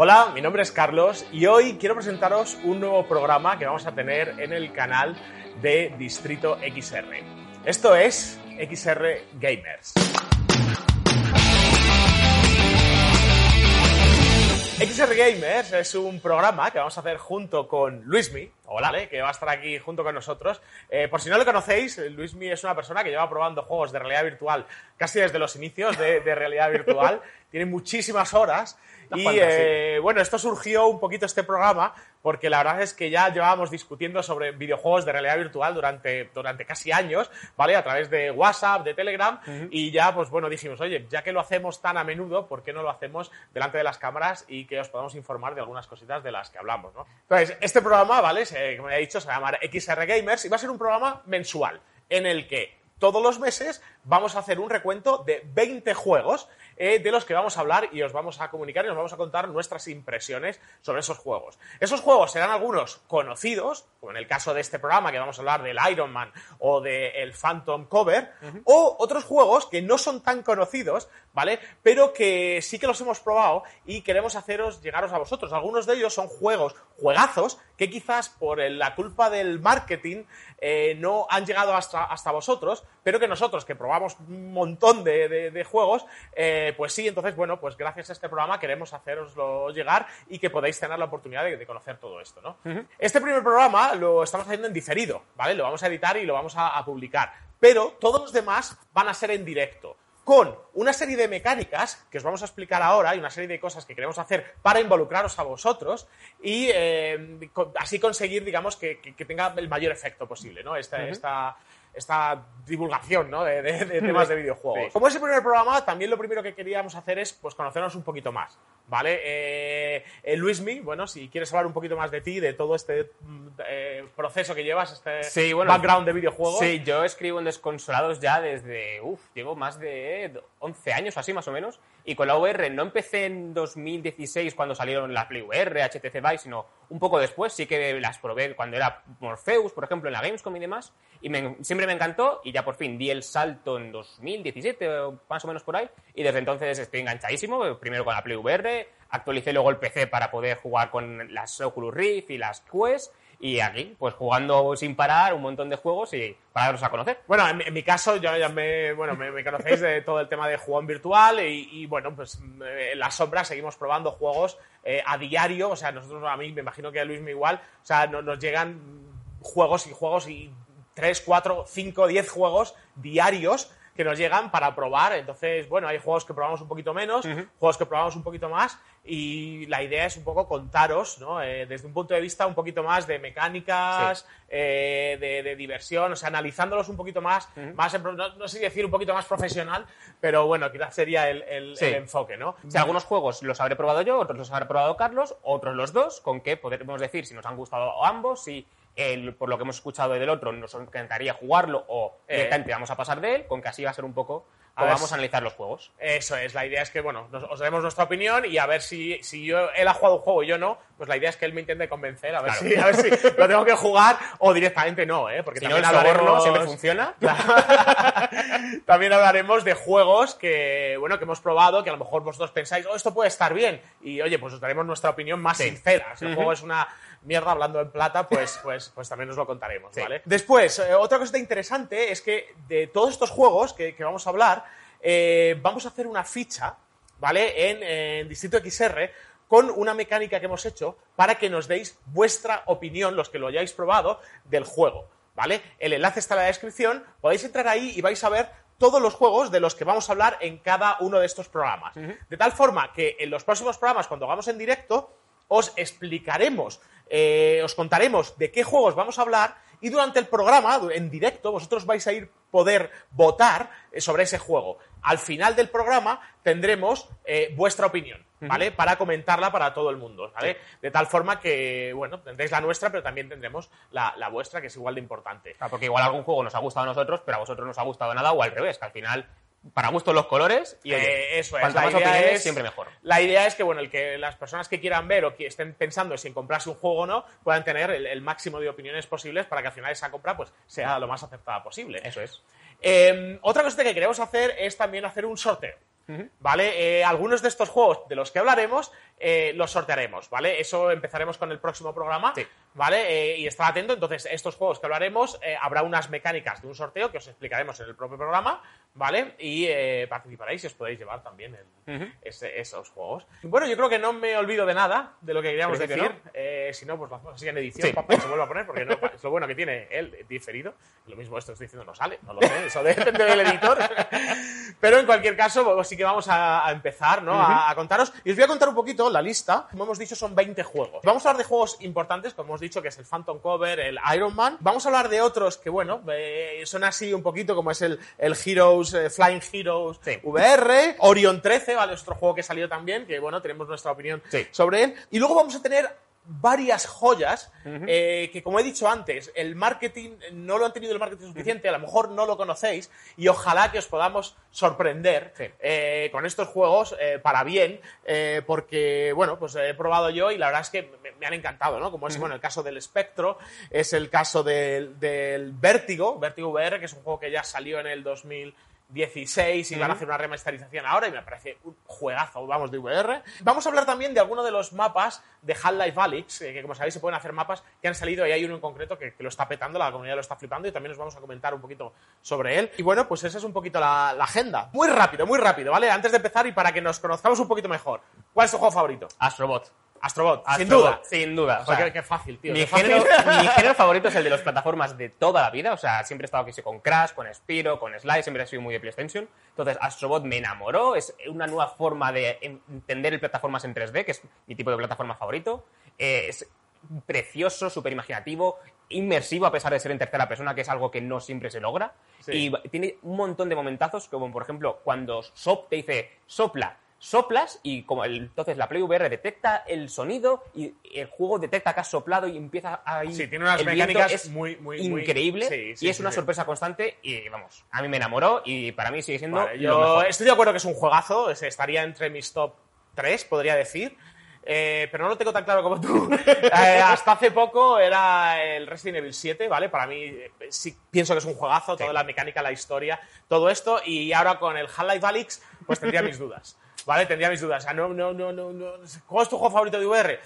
Hola, mi nombre es Carlos y hoy quiero presentaros un nuevo programa que vamos a tener en el canal de Distrito XR. Esto es XR Gamers. XR Gamers es un programa que vamos a hacer junto con Luismi, ¿vale? que va a estar aquí junto con nosotros. Eh, por si no lo conocéis, Luismi es una persona que lleva probando juegos de realidad virtual casi desde los inicios de, de realidad virtual. Tiene muchísimas horas y eh, bueno, esto surgió un poquito este programa porque la verdad es que ya llevábamos discutiendo sobre videojuegos de realidad virtual durante, durante casi años, ¿vale? A través de WhatsApp, de Telegram, y ya, pues bueno, dijimos, oye, ya que lo hacemos tan a menudo, ¿por qué no lo hacemos delante de las cámaras y que os podamos informar de algunas cositas de las que hablamos, ¿no? Entonces, este programa, ¿vale? Como ya he dicho, se va a llamar XR Gamers y va a ser un programa mensual en el que todos los meses vamos a hacer un recuento de 20 juegos eh, de los que vamos a hablar y os vamos a comunicar y os vamos a contar nuestras impresiones sobre esos juegos. Esos juegos serán algunos conocidos, como en el caso de este programa que vamos a hablar del Iron Man o del Phantom Cover, o otros juegos que no son tan conocidos, ¿vale? Pero que sí que los hemos probado y queremos haceros llegaros a vosotros. Algunos de ellos son juegos, juegazos, que quizás por la culpa del marketing eh, no han llegado hasta, hasta vosotros, pero que nosotros que probamos un montón de, juegos, eh, pues sí, entonces, bueno, pues gracias a este programa queremos haceroslo llegar y que podáis tener la oportunidad de, conocer todo esto, ¿no? Este primer programa lo estamos haciendo en diferido, ¿vale? Lo vamos a editar y lo vamos a, publicar. Pero todos los demás van a ser en directo con una serie de mecánicas que os vamos a explicar ahora y una serie de cosas que queremos hacer para involucraros a vosotros y eh, así conseguir, digamos, que, tenga el mayor efecto posible, ¿no? esta, esta divulgación ¿no? de, temas de videojuegos. Como es el primer programa, también lo primero que queríamos hacer es pues, conocernos un poquito más. ¿Vale? Eh, eh, Luismi, bueno, si quieres hablar un poquito más de ti, de todo este mm, eh, proceso que llevas, este background de videojuegos. Sí, yo escribo en Desconsolados ya desde, uff, llevo más de 11 años así más o menos. Y con la VR no empecé en 2016 cuando salieron la Play VR, HTC Vive, sino un poco después. Sí que las probé cuando era Morpheus, por ejemplo, en la Gamescom y demás. Y siempre me encantó y ya por fin di el salto en 2017, más o menos por ahí. Y desde entonces estoy enganchadísimo, primero con la Play VR, actualicé luego el PC para poder jugar con las Oculus Rift y las Quest y aquí, pues jugando sin parar un montón de juegos y para daros a conocer. Bueno, en, mi caso, ya me, bueno, me, conocéis de todo el tema de jugón virtual y, bueno, pues eh, en la sombra seguimos probando juegos eh, a diario. O sea, nosotros, a mí me imagino que a Luis me igual, o sea, nos llegan juegos y juegos y 3, 4, 5, 10 juegos diarios que nos llegan para probar. Entonces, bueno, hay juegos que probamos un poquito menos, juegos que probamos un poquito más, y la idea es un poco contaros, ¿no? Eh, desde un punto de vista un poquito más de mecánicas, eh, de, diversión, o sea, analizándolos un poquito más, más no, sé decir un poquito más profesional, pero bueno, quizás sería el, enfoque, ¿no? Si algunos juegos los habré probado yo, otros los habré probado Carlos, otros los dos, con qué podemos decir si nos han gustado ambos, si por lo que hemos escuchado del otro, nos encantaría jugarlo o eh. vamos a pasar de él, con que así va a ser un poco vamos a analizar los juegos. Eso es, la idea es que, bueno, os demos nuestra opinión y a ver si, si yo, él ha jugado un juego y yo no, pues la idea es que él me intente convencer, a ver, si, a ver si lo tengo que jugar o directamente no, ¿eh? Porque también hablaremos... siempre funciona. también hablaremos de juegos que, bueno, que hemos probado, que a lo mejor vosotros pensáis, oh, esto puede estar bien, y oye, pues os daremos nuestra opinión más sincera. Si el juego es una mierda hablando en plata, pues, pues, pues también os lo contaremos, ¿vale? Después, eh, otra cosa interesante es que de todos estos juegos que, vamos a hablar, eh, vamos a hacer una ficha, ¿vale? En, Distrito XR con una mecánica que hemos hecho para que nos deis vuestra opinión, los que lo hayáis probado, del juego, ¿vale? El enlace está en la descripción, podéis entrar ahí y vais a ver todos los juegos de los que vamos a hablar en cada uno de estos programas. De tal forma que en los próximos programas, cuando hagamos en directo, os explicaremos eh, os contaremos de qué juegos vamos a hablar y durante el programa, en directo, vosotros vais a ir poder votar eh, sobre ese juego. Al final del programa tendremos eh, vuestra opinión, ¿vale? Para comentarla para todo el mundo, ¿vale? De tal forma que, bueno, tendréis la nuestra, pero también tendremos la, vuestra, que es igual de importante. porque igual algún juego nos ha gustado a nosotros, pero a vosotros no os ha gustado nada, o al revés, que al final para gusto los colores y eh, eso es. La idea es, siempre mejor. La idea es que bueno, el que las personas que quieran ver o que estén pensando si en comprarse un juego o no puedan tener el, máximo de opiniones posibles para que al final esa compra pues sea lo más acertada posible. Eso es. Em, otra cosa que queremos hacer es también hacer un sorteo. ¿Vale? Eh, algunos de estos juegos de los que hablaremos eh, los sortearemos, ¿vale? Eso empezaremos con el próximo programa, Sí. ¿vale? Eh, y estar atento. Entonces, estos juegos que hablaremos, eh, habrá unas mecánicas de un sorteo que os explicaremos en el propio programa, ¿vale? Y eh, participaréis y os podéis llevar también el- ese- esos juegos. Bueno, yo creo que no me olvido de nada de lo que queríamos Creo que decir. Eh, si no, pues hacemos así en edición, Sí. papá, se vuelve a poner, porque no, es lo bueno que tiene el diferido. Lo mismo esto estoy diciendo no sale, no lo sé, eso depende del editor. Pero en cualquier caso, pues sí que vamos a, a empezar, ¿no? a, a contaros. Y os voy a contar un poquito la lista. Como hemos dicho, son 20 juegos. Vamos a hablar de juegos importantes, como hemos dicho, que es el Phantom Cover, el Iron Man. Vamos a hablar de otros que, bueno, eh, son así un poquito como es el, el Heroes, eh, Flying Heroes Sí. VR, Orion 13, ¿vale? Otro juego que salió también, que, bueno, tenemos nuestra opinión Sí. sobre él. Y luego vamos a tener varias joyas eh, que, como he dicho antes, el marketing no lo han tenido el marketing suficiente, a lo mejor no lo conocéis y ojalá que os podamos sorprender Sí. eh, con estos juegos eh, para bien, porque, bueno, pues he probado yo y la verdad es que me, me han encantado, ¿no? Como es, bueno, el caso del Spectro, es el caso del, del Vértigo, Vértigo VR, que es un juego que ya salió en el 2016 y van a hacer una remasterización ahora y me parece un juegazo, vamos, de VR. Vamos a hablar también de algunos de los mapas de Half-Life Alyx, eh, que como sabéis se pueden hacer mapas que han salido y hay uno en concreto que, que lo está petando, la comunidad lo está flipando y también os vamos a comentar un poquito sobre él. Y bueno, pues esa es un poquito la, la agenda. Muy rápido, muy rápido, ¿vale? Antes de empezar y para que nos conozcamos un poquito mejor. ¿Cuál es tu juego favorito? Astrobot. Astrobot, sin duda. Sin duda. o sea, qué, qué fácil, tío. mi, qué fácil. género, mi género favorito es el de las plataformas de toda la vida. O sea, siempre he estado aquí con Crash, con Spiro, con Sly, siempre he sido muy de PlayStation. Entonces, Astrobot me enamoró. Es una nueva forma de entender el plataformas en 3D, que es mi tipo de plataforma favorito. Eh, es precioso, súper imaginativo, inmersivo a pesar de ser en tercera persona, que es algo que no siempre se logra. Sí. Y tiene un montón de momentazos, como por ejemplo cuando Sop te dice sopla, soplas y como el- entonces la Play VR detecta el sonido y el juego detecta que has soplado y empieza a ir. Sí, tiene unas el mecánicas es muy, muy, muy- increíble Sí, sí, y es una sorpresa constante y vamos, a mí me enamoró y para mí sigue siendo Vale, lo yo mejor. estoy de acuerdo que es un juegazo, es- estaría entre mis top 3, podría decir. eh, pero no lo tengo tan claro como tú. Eh, hasta hace poco era el Resident Evil 7, ¿vale? Para mí eh, sí pienso que es un juegazo, toda la mecánica, la historia, todo esto. Y ahora con el Half-Life Alyx, pues tendría mis dudas. ¿Vale? Tendría mis dudas. O sea, no, no, no, no, no. ¿Cuál es tu juego favorito de VR?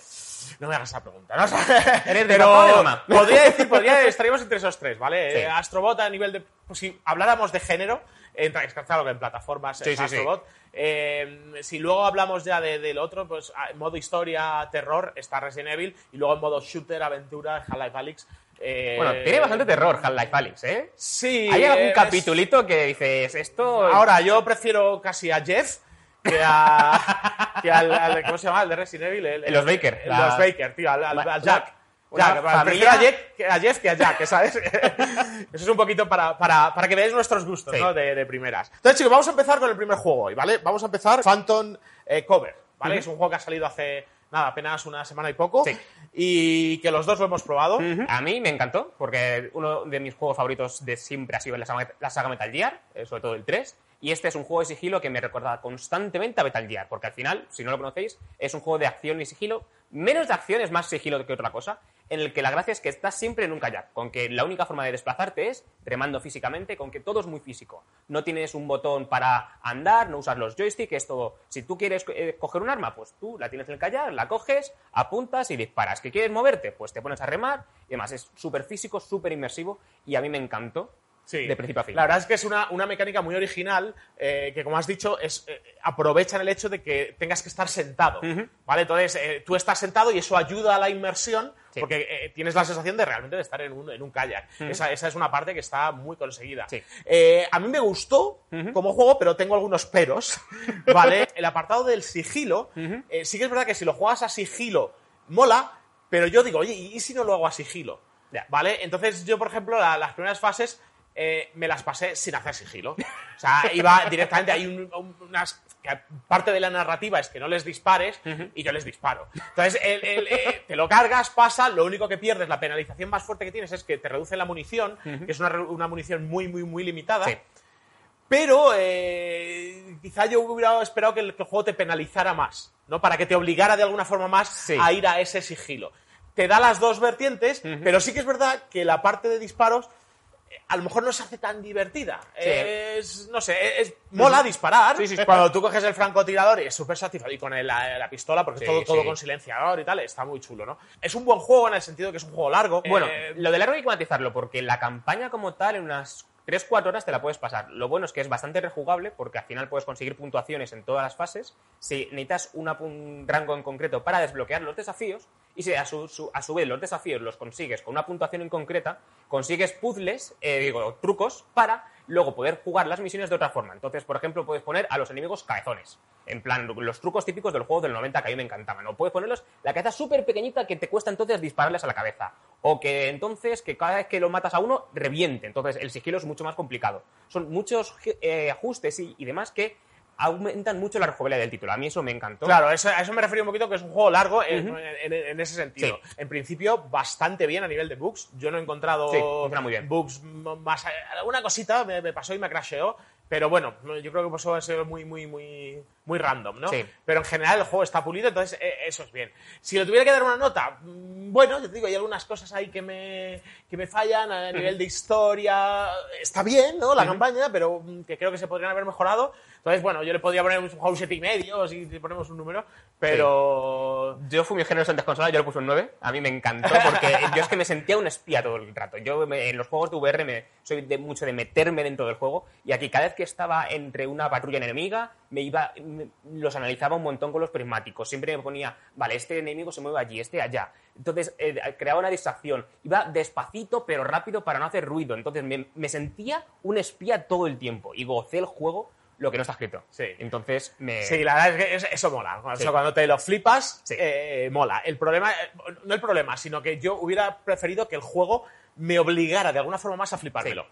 No me hagas esa pregunta, ¿no? O sea, ¿Eres de papá o de mamá? Podría decir, podría, estaríamos entre esos tres, ¿vale? Sí. Eh, Astrobot a nivel de. Pues si habláramos de género, que claro que en plataformas Sí, es sí, sí. Astrobot. Eh, si luego hablamos ya de- del otro, pues a- en modo historia, terror, está Resident Evil, y luego en modo shooter, aventura, Half-Life Alyx. eh, Bueno, tiene bastante terror Half-Life Alyx, ¿eh? Sí. Hay algún es- capitulito que dices, esto... Ahora, yo prefiero casi a Jeff que a. que al, al- ¿Cómo se llama? El de Resident Evil. El, Los Baker, el- la- Los Baker, tío, al, al- al Jack. Jack, prefiero a, Jeff, que- a Jeff que a Jack, ¿sabes? Eso es un poquito para, para, para que veáis nuestros gustos, Sí. ¿no? De, de primeras. Entonces, chicos, vamos a empezar con el primer juego hoy, ¿vale? Vamos a empezar Phantom eh, Cover, ¿vale? Ujú. Es un juego que ha salido hace, nada, apenas una semana y poco. Sí. Y que los dos lo hemos probado. A mí me encantó, porque uno de mis juegos favoritos de siempre ha sido la saga, la saga Metal Gear, eh, sobre todo el 3. Y este es un juego de sigilo que me recuerda constantemente a Metal Gear, porque al final, si no lo conocéis, es un juego de acción y sigilo, menos de acción, es más sigilo que otra cosa, en el que la gracia es que estás siempre en un kayak, con que la única forma de desplazarte es remando físicamente, con que todo es muy físico. No tienes un botón para andar, no usas los joysticks, es todo. Si tú quieres eh, coger un arma, pues tú la tienes en el kayak, la coges, apuntas y disparas. ¿Que quieres moverte? Pues te pones a remar y demás. Es súper físico, súper inmersivo y a mí me encantó Sí. de principio a fin. La verdad es que es una, una mecánica muy original eh, que, como has dicho, es, eh, aprovechan el hecho de que tengas que estar sentado. ¿Vale? Entonces, eh, tú estás sentado y eso ayuda a la inmersión Sí. porque eh, tienes la sensación de realmente de estar en un, en un kayak. esa, esa es una parte que está muy conseguida. Sí. A mí me gustó como juego, pero tengo algunos peros. ¿Vale? el apartado del sigilo, sí que es verdad que si lo juegas a sigilo, mola, pero yo digo, oye, ¿y si no lo hago a sigilo? ¿Vale? Entonces yo, por ejemplo, la- las primeras fases eh, me las pasé sin hacer sigilo. O sea, iba directamente, hay un- un- unas... que parte de la narrativa es que no les dispares y yo les disparo. Entonces, el- el, eh, te lo cargas, pasa, lo único que pierdes, la penalización más fuerte que tienes es que te reduce la munición, que es una, munición muy, muy, muy limitada. Sí. Pero eh, quizá yo hubiera esperado que el, que el juego te penalizara más, ¿no? Para que te obligara de alguna forma más Sí. a ir a ese sigilo. Te da las dos vertientes, pero sí que es verdad que la parte de disparos a lo mejor no se hace tan divertida. Sí. Es, no sé, es, mola disparar. Sí, sí. Cuando tú coges el francotirador y es súper satisfactorio. Y con el- la, la pistola, porque es todo, todo con silenciador y tal, está muy chulo, ¿no? Es un buen juego en el sentido de que es un juego largo. Bueno, Eh, lo de largo hay que matizarlo, porque la campaña como tal, en unas 3-4 horas te la puedes pasar. Lo bueno es que es bastante rejugable, porque al final puedes conseguir puntuaciones en todas las fases. Si necesitas una- un rango en concreto para desbloquear los desafíos, y si a su, a vez los desafíos los consigues con una puntuación en concreta, consigues puzzles, eh, digo, trucos, para luego poder jugar las misiones de otra forma. Entonces, por ejemplo, puedes poner a los enemigos cabezones. En plan, los trucos típicos del juego del 90 que a mí me encantaban. O puedes ponerlos la cabeza súper pequeñita que te cuesta entonces dispararles a la cabeza. O que entonces, que cada vez que lo matas a uno, reviente. Entonces, el sigilo es mucho más complicado. Son muchos eh, ajustes y, y demás que aumentan mucho la rejugabilidad del título. A mí eso me encantó. Claro, eso- a eso me refiero un poquito que es un juego largo en, en- en ese sentido. Sí. En principio, bastante bien a nivel de bugs. Yo no he encontrado Sí, funciona muy bien. bugs más. Alguna cosita me, me pasó y me crasheó. Pero bueno, yo creo que pasó a ser muy, muy, muy, muy random, ¿no? Sí. Pero en general el juego está pulido, entonces eh, eso es bien. Si le tuviera que dar una nota, mm, bueno, yo te digo, hay algunas cosas ahí que me, que me fallan a nivel de historia. Está bien, ¿no? La campaña, pero mm, que creo que se podrían haber mejorado. Entonces, bueno, yo le podría poner un 7 y medio si ponemos un número, pero... Yo fui muy generoso en desconsola, yo le puse un 9. A mí me encantó porque yo es que me sentía un espía todo el rato. Yo me- en los juegos de VR me, soy de mucho de meterme dentro del juego y aquí cada vez que estaba entre una patrulla enemiga me iba me- los analizaba un montón con los prismáticos. Siempre me ponía, vale, este enemigo se mueve allí, este allá. Entonces eh, creaba una distracción. Iba despacito pero rápido para no hacer ruido. Entonces me, me sentía un espía todo el tiempo y gocé el juego lo que no está escrito. Sí. Entonces me... Sí, la verdad es que es- eso mola. O sea, Sí. cuando te lo flipas, Sí. eh, mola. El problema, eh, no el problema, sino que yo hubiera preferido que el juego me obligara de alguna forma más a flipármelo.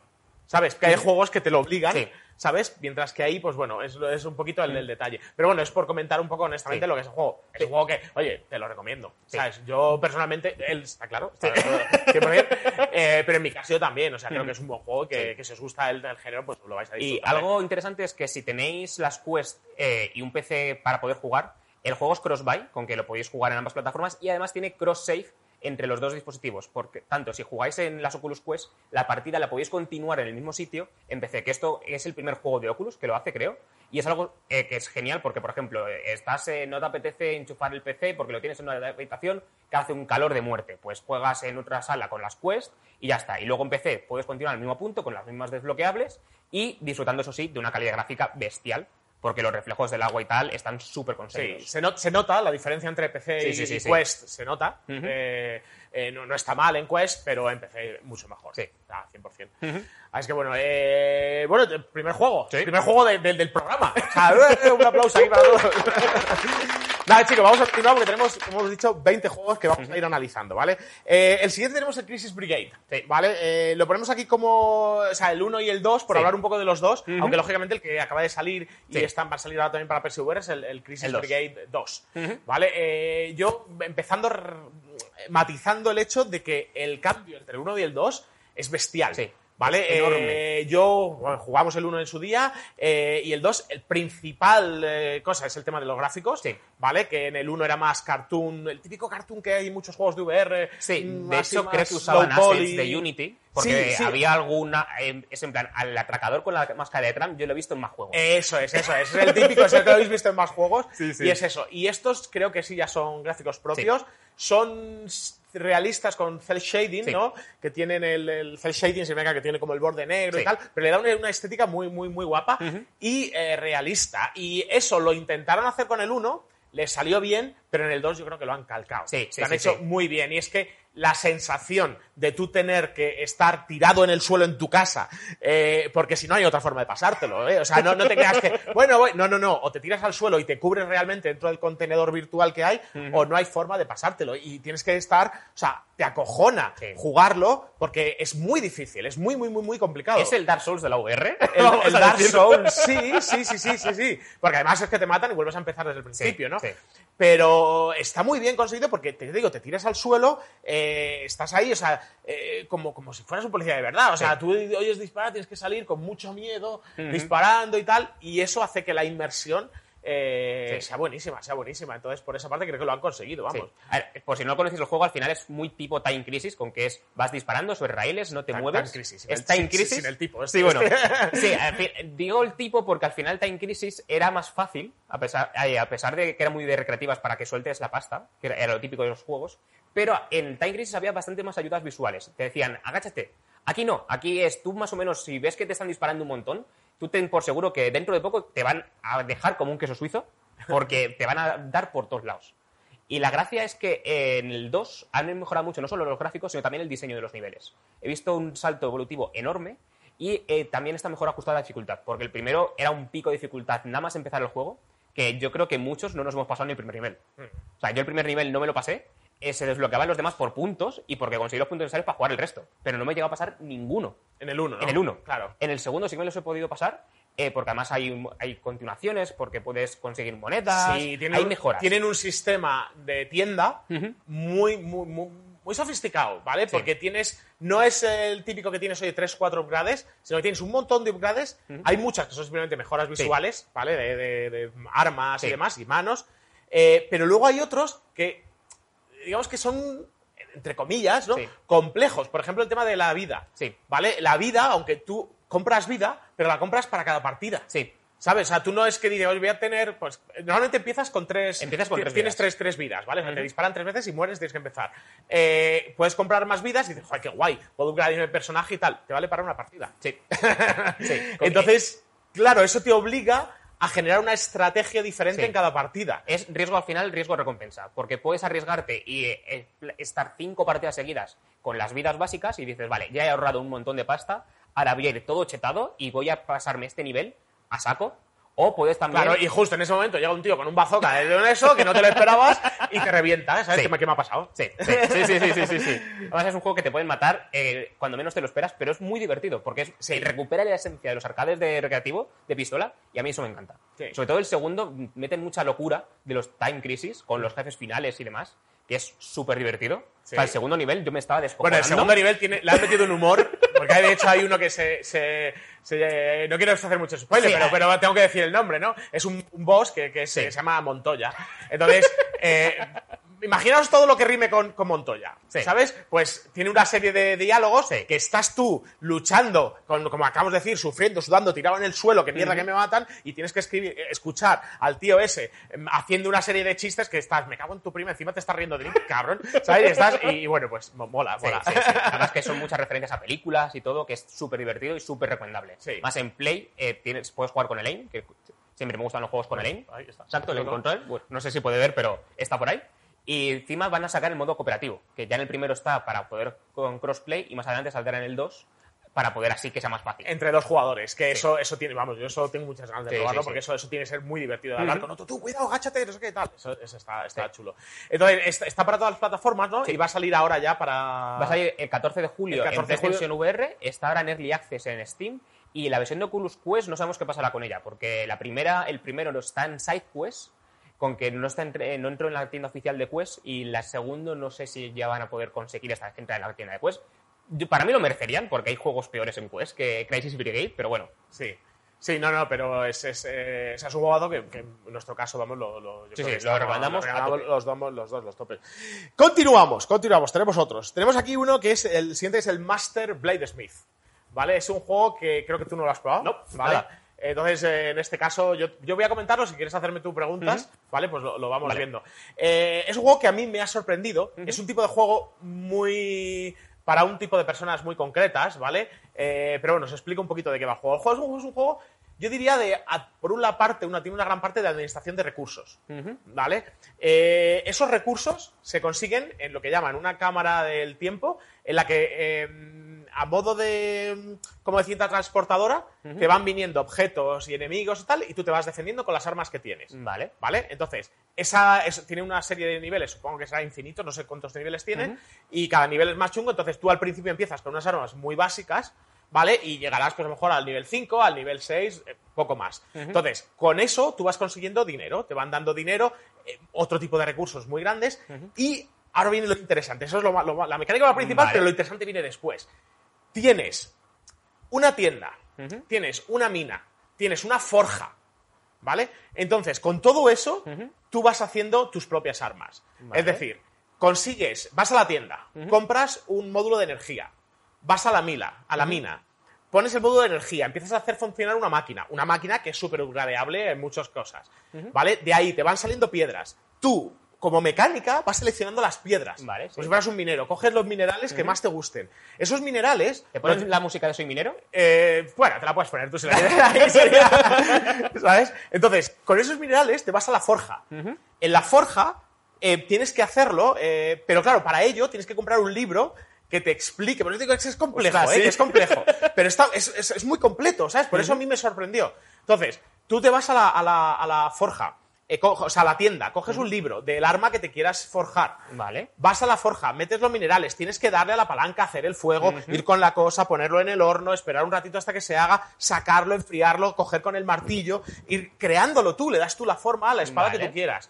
¿Sabes? Que hay juegos que te lo obligan, Sí. ¿Sabes? Mientras que ahí, pues bueno, es, es un poquito el, el detalle. Pero bueno, es por comentar un poco honestamente Sí. lo que es el juego. Es un juego que, oye, te lo recomiendo. Sí. ¿Sabes? Yo personalmente, él está claro, está 100%, eh, pero en mi caso yo también. O sea, creo que es un buen juego que, que si os gusta el, el género, pues lo vais a Y disfrutar. algo interesante es que si tenéis las Quest eh, y un PC para poder jugar, el juego es cross-buy, con que lo podéis jugar en ambas plataformas, y además tiene cross-save entre los dos dispositivos, porque tanto si jugáis en las Oculus Quest, la partida la podéis continuar en el mismo sitio en PC, que esto es el primer juego de Oculus que lo hace, creo, y es algo eh, que es genial porque, por ejemplo, estás, eh, no te apetece enchufar el PC porque lo tienes en una habitación que hace un calor de muerte, pues juegas en otra sala con las Quest y ya está, y luego en PC puedes continuar al mismo punto con las mismas desbloqueables y disfrutando, eso sí, de una calidad gráfica bestial, porque los reflejos del agua y tal están súper Sí, conseguidos. se, not- se nota la diferencia entre PC Sí, y, sí, sí, y sí. Quest, se nota. Eh, eh, no, no está mal en Quest, pero en PC mucho mejor. Sí. Ah, 100%. Así que bueno, eh, bueno, primer juego. Sí. Primer juego de- de- del programa. O sea, eh, un aplauso aquí para todos. Nada, chicos, vamos a continuar porque tenemos, como hemos dicho, 20 juegos que vamos a ir analizando, ¿vale? Eh, el siguiente tenemos el Crisis Brigade, ¿vale? Eh, lo ponemos aquí como, o sea, el 1 y el 2, por Sí. hablar un poco de los dos, aunque lógicamente el que acaba de salir y Sí. están, va a salir ahora también para PSVR es el, el Crisis El. Brigade 2, ¿vale? Eh, yo, empezando, matizando el hecho de que el cambio entre el 1 y el 2 es bestial. Sí. ¿Vale? Enorme. Eh, yo, bueno, jugamos el 1 en su día eh, y el 2, el principal eh, cosa es el tema de los gráficos, Sí. ¿vale? Que en el 1 era más cartoon, el típico cartoon que hay en muchos juegos de VR. Sí, mm, de hecho creo que usaban assets de Unity, porque Sí, sí. había alguna, eh, es en plan, al atracador con la máscara de Trump yo lo he visto en más juegos. Eso es, eso es. Es el típico, es el que lo habéis visto en más juegos. Sí, sí. Y es eso. Y estos creo que sí ya son gráficos propios. Son realistas con cel shading, Sí. ¿no? Que tienen el, el cel shading, se venga que tiene como el borde negro y tal, pero le da una, una estética muy, muy, muy guapa y eh, realista. Y eso lo intentaron hacer con el 1, les salió bien, pero en el 2 yo creo que lo han calcado. Sí, sí, lo han sí, hecho muy bien. Y es que la sensación de tú tener que estar tirado en el suelo en tu casa, eh, porque si no hay otra forma de pasártelo, ¿eh? O sea, no, no te creas que, bueno, voy- no, no, no, o te tiras al suelo y te cubres realmente dentro del contenedor virtual que hay, o no hay forma de pasártelo. Y tienes que estar, o sea, te acojona jugarlo porque es muy difícil, es muy, muy, muy, muy complicado. ¿Es el Dark Souls de la VR? El, Vamos el a Dark decir. Souls, sí, sí, sí, sí, sí, sí. Porque además es que te matan y vuelves a empezar desde el principio, ¿no? sí. Pero está muy bien conseguido porque, te digo, te tiras al suelo, eh, estás ahí, o sea, eh, como, como si fueras un policía de verdad. O sea, Sí. tú oyes disparar, tienes que salir con mucho miedo, disparando y tal, y eso hace que la inmersión eh, Sí. sea buenísima, sea buenísima. Entonces, por esa parte creo que lo han conseguido, vamos. Sí. A ver, por si no conocéis el juego, al final es muy tipo Time Crisis, con que es vas disparando sobre raíles, no te Time- mueves. Time Crisis, es Time Crisis. sin el tipo, Sí, este- bueno. sí, fin- digo el tipo porque al final Time Crisis era más fácil, a pesar, a pesar de que era muy de recreativas para que sueltes la pasta, que era, era lo típico de los juegos. Pero en Time Crisis había bastante más ayudas visuales. Te decían, agáchate. Aquí no, aquí es tú más o menos, si ves que te están disparando un montón, tú ten por seguro que dentro de poco te van a dejar como un queso suizo, porque te van a dar por todos lados. Y la gracia es que en el 2 han mejorado mucho no solo los gráficos, sino también el diseño de los niveles. He visto un salto evolutivo enorme y eh, también está mejor ajustada la dificultad, porque el primero era un pico de dificultad nada más empezar el juego, que yo creo que muchos no nos hemos pasado ni el primer nivel. O sea, yo el primer nivel no me lo pasé, eh, se desbloqueaban los demás por puntos y porque conseguí los puntos necesarios para jugar el resto, pero no me llegó a pasar ninguno. En el 1, ¿no? En el 1. Claro. En el segundo sí que me los he podido pasar, eh, porque además hay, hay continuaciones, porque puedes conseguir monedas, Sí, tienen, hay mejoras. tienen un sistema de tienda muy, muy, muy, muy sofisticado, ¿vale? Sí. Porque tienes, no es el típico que tienes hoy 3, 4 upgrades, sino que tienes un montón de upgrades. Hay muchas que son simplemente mejoras visuales, ¿vale? De, de- de armas y Sí. demás, y manos. Eh, pero luego hay otros que, digamos que son, entre comillas, ¿no? Sí. Complejos. Por ejemplo, el tema de la vida. Sí. ¿Vale? La vida, aunque tú compras vida, pero la compras para cada partida. Sí, ¿Sabes? O sea, tú no es que digas, "Oye, voy a tener. Pues normalmente empiezas con tres. Empiezas con tres Tienes vidas. tres, tres vidas, ¿vale? O sea, te disparan tres veces y mueres, tienes que empezar. Eh, puedes comprar más vidas y dices, ¡joder, qué guay! Puedo upgradear el personaje y tal. Te vale para una partida. sí. Sí. Entonces, claro, eso te obliga a generar una estrategia diferente Sí. en cada partida. es riesgo al final, riesgo recompensa. Porque puedes arriesgarte y eh, eh, estar cinco partidas seguidas con las vidas básicas y dices, vale, ya he ahorrado un montón de pasta, ahora voy a ir todo chetado y voy a pasarme este nivel a saco. O puedes también. Claro, y justo en ese momento llega un tío con un bazooka de eso que no te lo esperabas y te revienta, ¿sabes? Sí. ¿Qué, me, qué me ha pasado? Sí, sí, sí, sí, sí, sí. Además es un juego que te pueden matar eh, cuando menos te lo esperas, pero es muy divertido porque es, se recupera la esencia de los arcades de recreativo de pistola y a mí eso me encanta. Sobre todo el segundo meten mucha locura de los Time Crisis con los jefes finales y demás, que es súper divertido. El segundo nivel yo me estaba Bueno, descojonando. el segundo nivel tiene, le han metido un humor, porque de hecho hay uno que se... se- se- no quiero hacer mucho spoiler, Sí, pero, pero tengo que decir el nombre, ¿no? Es un, un boss que, que se, Sí. se llama Montoya. Entonces, eh, imaginaos todo lo que rime con, con Montoya, Sí. ¿sabes? Pues tiene una serie de diálogos Sí. que estás tú luchando, con, como acabamos de decir, sufriendo, sudando, tirado en el suelo, que mierda que me matan, y tienes que escribir, eh, escuchar al tío ese em, haciendo una serie de chistes que estás, me cago en tu prima, encima te estás riendo de mí, cabrón, ¿sabes? Y, estás, y, y bueno, pues mo- mola, mola. sí. Además que son muchas referencias a películas y todo, que es súper divertido y súper recomendable. Más en Play eh, tienes, puedes jugar con Elaine, que siempre me gustan los juegos con Elaine. Ahí está. Exacto, el control. Bueno, no sé si puede ver, pero está por ahí. Y encima van a sacar el modo cooperativo, que ya en el primero está para poder con crossplay y más adelante saldrá en el 2 para poder así que sea más fácil. entre dos jugadores, que eso, eso tiene, vamos, yo eso tengo muchas ganas de Sí, probarlo sí, porque sí. eso, eso tiene que ser muy divertido de hablar Ujú. con otro, tú, cuidado, gáchate, no sé qué tal. Eso, eso está, está chulo. Entonces, está, está para todas las plataformas, ¿no? Sí. Y va a salir ahora ya para. Va a salir el 14 de julio El 14 en. PlayStation VR, está ahora en Early Access en Steam y la versión de Oculus Quest no sabemos qué pasará con ella, porque la primera, el primero no está en SideQuest, con que no, está entre- no entró en la tienda oficial de Quest y la segunda no sé si ya van a poder conseguir esta entra en la tienda de Quest. Yo- para mí lo merecerían, porque hay juegos peores en Quest que Crisis Brigade, pero bueno, Sí. Sí, no, no, pero es, es, eh, es un jugador que, que en nuestro caso, vamos, lo, lo, yo Sí, creo sí, que lo recomendamos los, dos, los dos, los topes. Continuamos, continuamos, tenemos otros. Tenemos aquí uno que es, el siguiente es el Master Bladesmith, ¿vale? Es un juego que creo que tú no lo has probado, No, ¿vale? nada. Entonces, eh, en este caso, yo, yo voy a comentarlo. Si quieres hacerme tus preguntas, ¿vale? Pues lo, lo vamos Vale. viendo. Eh, es un juego que a mí me ha sorprendido. Es un tipo de juego muy. para un tipo de personas muy concretas, ¿vale? Eh, pero bueno, os explico un poquito de qué va el juego. El juego es un, juego, yo diría, de. por una parte, una, tiene una gran parte de administración de recursos, ¿vale? Eh, esos recursos se consiguen en lo que llaman una cámara del tiempo, en la que. A modo de, como de cinta transportadora, te van viniendo objetos y enemigos y tal, y tú te vas defendiendo con las armas que tienes. vale. ¿Vale? Entonces, esa es- tiene una serie de niveles, supongo que será infinito, no sé cuántos niveles tiene, y cada nivel es más chungo, entonces tú al principio empiezas con unas armas muy básicas, ¿vale? Y llegarás, pues a lo mejor al nivel 5, al nivel 6, eh, poco más. Entonces, con eso tú vas consiguiendo dinero, te van dando dinero, eh, otro tipo de recursos muy grandes, y ahora viene lo interesante, eso es lo, lo la mecánica principal, Vale. pero lo interesante viene después. Tienes una tienda, tienes una mina, tienes una forja, ¿Vale? Entonces, con todo eso, tú vas haciendo tus propias armas. Vale. Es decir, consigues, vas a la tienda, compras un módulo de energía, vas a la mila, a la mina, pones el módulo de energía, empiezas a hacer funcionar una máquina, una máquina que es súper upgradeable en muchas cosas, ¿vale? De ahí te van saliendo piedras. Tú, como mecánica, vas seleccionando las piedras. Vale, sí. Como si fueras un minero, coges los minerales que más te gusten. Esos minerales... ¿Te pones la música de Soy Minero? Eh, bueno, te la puedes poner tú si la quieres. ¿Sabes? Entonces, con esos minerales te vas a la forja. En la forja eh, tienes que hacerlo, eh, pero claro, para ello tienes que comprar un libro que te explique. Por eso digo que es complejo, Ostras, sí. que es complejo. Pero está, es, es- es muy completo, ¿sabes? Por eso a mí me sorprendió. Entonces, tú te vas a la, a la- a la forja, eh, o sea, a la tienda, coges un libro del arma que te quieras forjar. Vale. Vas a la forja, metes los minerales, tienes que darle a la palanca, hacer el fuego, ir con la cosa, ponerlo en el horno, esperar un ratito hasta que se haga, sacarlo, enfriarlo, coger con el martillo, ir creándolo tú, le das tú la forma a la espada que tú quieras.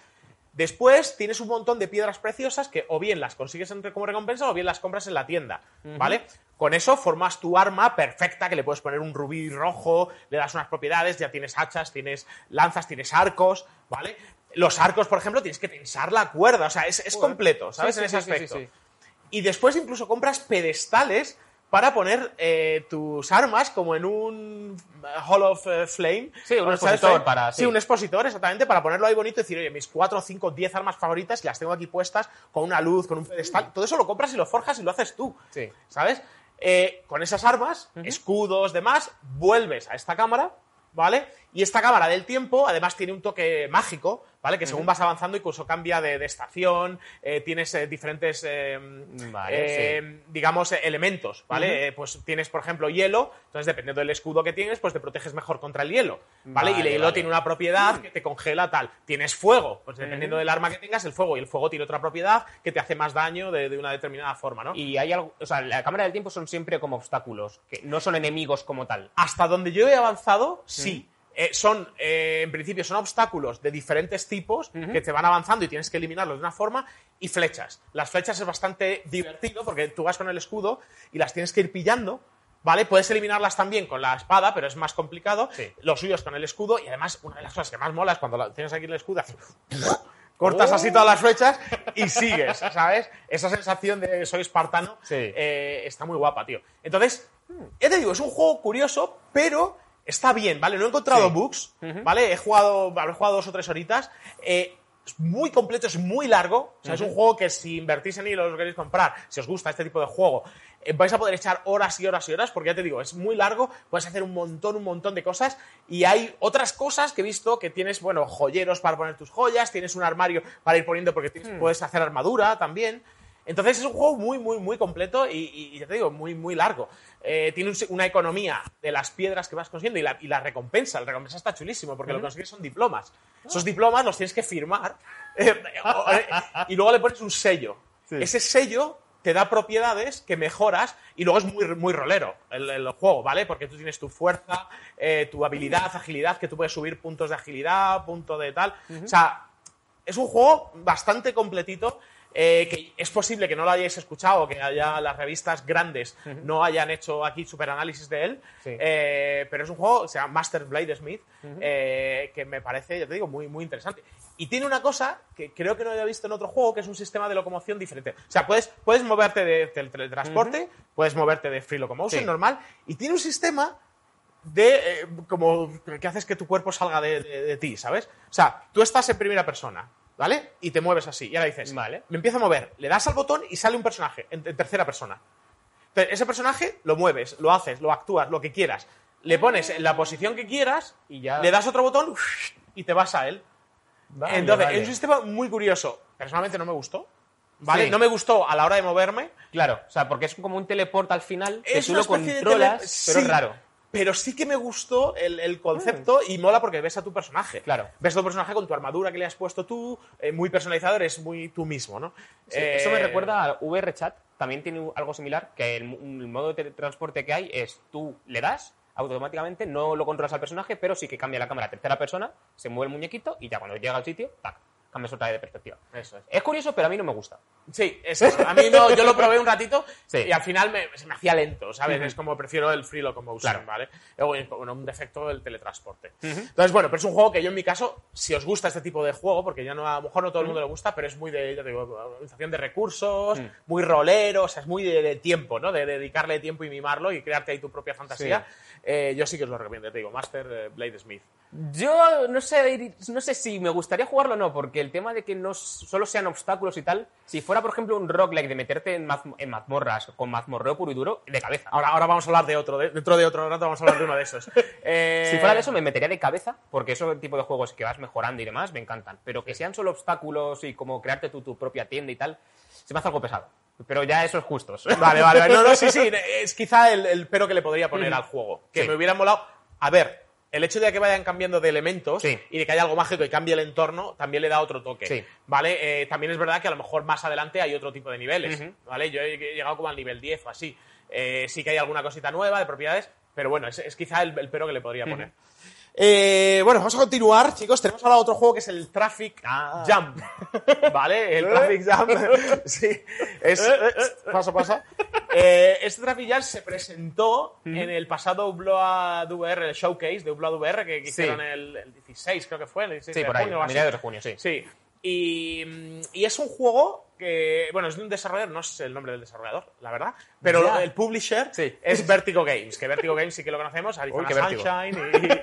Después tienes un montón de piedras preciosas que o bien las consigues entre- como recompensa o bien las compras en la tienda, ¿vale? Con eso formas tu arma perfecta, que le puedes poner un rubí rojo, le das unas propiedades, ya tienes hachas, tienes lanzas, tienes arcos, ¿vale? Los arcos, por ejemplo, tienes que tensar la cuerda, o sea, es, es completo, ¿sabes? Sí, en ese aspecto. sí. Y después incluso compras pedestales para poner eh, tus armas como en un eh, Hall of eh, Flame. Sí, un expositor para- Sí, sí. un expositor, exactamente, para ponerlo ahí bonito y decir, oye, mis 4, 5, 10 armas favoritas las tengo aquí puestas con una luz, con un pedestal. Todo eso lo compras y lo forjas y lo haces tú. Sí. ¿Sabes? Eh, con esas armas, escudos, demás, vuelves a esta cámara, ¿vale? Y esta cámara del tiempo, además, tiene un toque mágico, ¿vale? Que según vas avanzando, incluso cambia de, de estación, eh, tienes eh, diferentes, eh, Vale, eh, digamos, elementos, ¿vale? Pues tienes, por ejemplo, hielo, entonces dependiendo del escudo que tienes, pues te proteges mejor contra el hielo, ¿vale? y el hielo vale. tiene una propiedad que te congela tal. Tienes fuego, pues dependiendo del arma que tengas, el fuego, y el fuego tiene otra propiedad que te hace más daño de, de una determinada forma, ¿no? Y hay algo, o sea, la cámara del tiempo son siempre como obstáculos, que no son enemigos como tal. hasta donde yo he avanzado, sí. Eh, son, eh, en principio, son obstáculos de diferentes tipos que te van avanzando y tienes que eliminarlos de una forma, y flechas. Las flechas es bastante divertido porque tú vas con el escudo y las tienes que ir pillando, ¿vale? Puedes eliminarlas también con la espada, pero es más complicado. Sí. Lo suyo es con el escudo y además, una de las cosas que más mola es cuando la- tienes aquí el escudo, haces cortas así todas las flechas y sigues, ¿sabes? Esa sensación de soy espartano Sí. eh, está muy guapa, tío. Entonces, ya te digo, es un juego curioso, pero está bien, ¿vale? No he encontrado Sí. bugs, ¿vale? He jugado, habré jugado dos o tres horitas. eh, es muy completo, es muy largo. O sea, es un juego que si invertís en él o lo queréis comprar, si os gusta este tipo de juego, eh, vais a poder echar horas y horas y horas, porque ya te digo, es muy largo, puedes hacer un montón, un montón de cosas. Y hay otras cosas que he visto que tienes, bueno, joyeros para poner tus joyas, tienes un armario para ir poniendo porque tienes- puedes hacer armadura también. Entonces es un juego muy, muy, muy completo y, y- y ya te digo, muy, muy largo. Eh, tiene un una economía de las piedras que vas consiguiendo y la, y la recompensa. La recompensa está chulísimo porque lo que consigues son diplomas. Esos diplomas los tienes que firmar eh, eh, y luego le pones un sello. Ese sello te da propiedades que mejoras y luego es muy, muy rolero el, el juego, ¿vale? Porque tú tienes tu fuerza, eh, tu habilidad, agilidad, que tú puedes subir puntos de agilidad, punto de tal. O sea, es un juego bastante completito. Eh, que es posible que no lo hayáis escuchado, que haya las revistas grandes no hayan hecho aquí super análisis de él, Sí. eh, pero es un juego, se llama Master Blade Smith, eh, que me parece, ya te digo, muy, muy interesante. Y tiene una cosa que creo que no había visto en otro juego, que es un sistema de locomoción diferente. O sea, puedes, puedes moverte de tel- teletransporte, puedes moverte de free locomotion Sí. normal, y tiene un sistema de eh, como que haces que tu cuerpo salga de, de- de ti, ¿sabes? O sea, tú estás en primera persona, ¿vale? Y te mueves así. Y ahora dices, Vale. me empiezo a mover, le das al botón y sale un personaje en, en tercera persona. Entonces, ese personaje lo mueves, lo haces, lo actúas, lo que quieras. Le pones en la posición que quieras, Y ya- le das otro botón y te vas a él. Vale, Entonces, vale. es un sistema muy curioso. Personalmente no me gustó. ¿Vale? Sí. No me gustó a la hora de moverme. Claro, o sea, porque es como un teleport al final, que Es tú una lo controlas, tele- pero es raro. Pero sí que me gustó el, el concepto y mola porque ves a tu personaje. Claro. Ves a tu personaje con tu armadura que le has puesto tú, eh, muy personalizado, eres muy tú mismo, ¿no? Sí, Eh, Eso me recuerda a VRChat, también tiene algo similar, que el, el modo de transporte que hay es tú le das automáticamente, no lo controlas al personaje, pero sí que cambia la cámara a tercera persona, se mueve el muñequito y ya cuando llega al sitio, tac, cambias otra vez de perspectiva. Eso es. Es curioso, pero a mí no me gusta. Sí, es eso. A mí no, yo lo probé un ratito Sí. y al final me, se me hacía lento, ¿sabes? Es como prefiero el free locomotion, Claro. ¿vale? O, bueno, un defecto del teletransporte. Entonces, bueno, pero es un juego que yo en mi caso, si os gusta este tipo de juego, porque ya no, a lo mejor no todo el mundo le gusta, pero es muy de, ya te digo, organización de recursos, muy rolero, o sea, es muy de, de tiempo, ¿no? De, dedicarle tiempo y mimarlo y crearte ahí tu propia fantasía. Eh, yo sí que os lo recomiendo, te digo, Master eh, Blade Smith. Yo no sé, no sé si me gustaría jugarlo o no, porque el tema de que no solo sean obstáculos y tal, si fuera, por ejemplo, un roguelike de meterte en, maz- en mazmorras con mazmorreo puro y duro, de cabeza. Ahora, ahora vamos a hablar de otro, de- dentro de otro rato vamos a hablar de uno de esos. Eh, Si fuera de eso, me metería de cabeza, porque esos tipo de juegos que vas mejorando y demás me encantan. Pero que sean solo obstáculos y como crearte tú tu propia tienda y tal, se me hace algo pesado. Pero ya eso es justos. Vale, vale, vale. No, no, sí, sí. Es quizá el, el pero que le podría poner al juego. Que Sí. me hubiera molado. A ver, el hecho de que vayan cambiando de elementos Sí. y de que haya algo mágico y cambie el entorno también le da otro toque. Sí. ¿Vale? Eh, también es verdad que a lo mejor más adelante hay otro tipo de niveles. ¿Vale? Yo he llegado como al nivel 10 o así. Eh, sí que hay alguna cosita nueva de propiedades, pero bueno, es, es quizá el, el pero que le podría poner. Eh, bueno, vamos a continuar, chicos. Tenemos ahora otro juego que es el Traffic Ah. Jam. ¿Vale? El Traffic Jam. sí. Es, paso, paso. Eh, este Traffic Jam se presentó en el pasado Upload VR, el showcase de Upload VR que, que Sí. hicieron el, el 16, creo que fue, el 16 Sí, de por ahí, junio o a mediados de junio, sí. Sí. Y, y es un juego que, bueno, es de un desarrollador, no sé el nombre del desarrollador, la verdad, pero el publisher Sí. es Vertigo Games, que Vertigo Games sí que lo conocemos, Arizona. Sunshine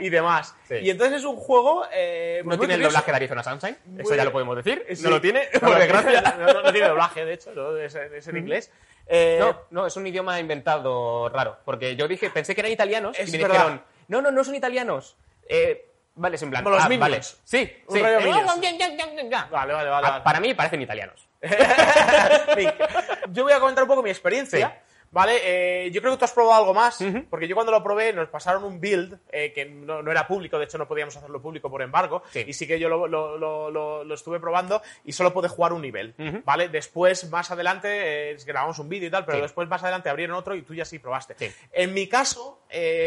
y, y demás. Sí. Y entonces es un juego... eh, ¿No tiene el doblaje de Arizona Sunshine? Eso ya lo podemos decir. Sí. ¿No lo tiene? No, Por no, desgracia. No, no- no tiene doblaje, de hecho, ¿no? es, es en inglés. Eh, No, no, es un idioma inventado raro. Porque yo dije, pensé que eran italianos Es y me verdad. dijeron, no, no, no son italianos. Eh, vale, es en plan. Como los ah, Minions. vale. Sí, Un sí. rollo Eh, Minions. Vale, vale, vale. Ah, vale. Para mí parecen italianos. Yo voy a comentar un poco mi experiencia. Sí. ¿Vale? Eh, yo creo que tú has probado algo más, porque yo cuando lo probé nos pasaron un build eh, que no, no era público, de hecho no podíamos hacerlo público por embargo, Sí. y sí que yo lo, lo- lo- lo- lo estuve probando y solo pude jugar un nivel, ¿vale? Después, más adelante, eh, grabamos un vídeo y tal, pero Sí. después más adelante abrieron otro y tú ya sí probaste. Sí. En mi caso,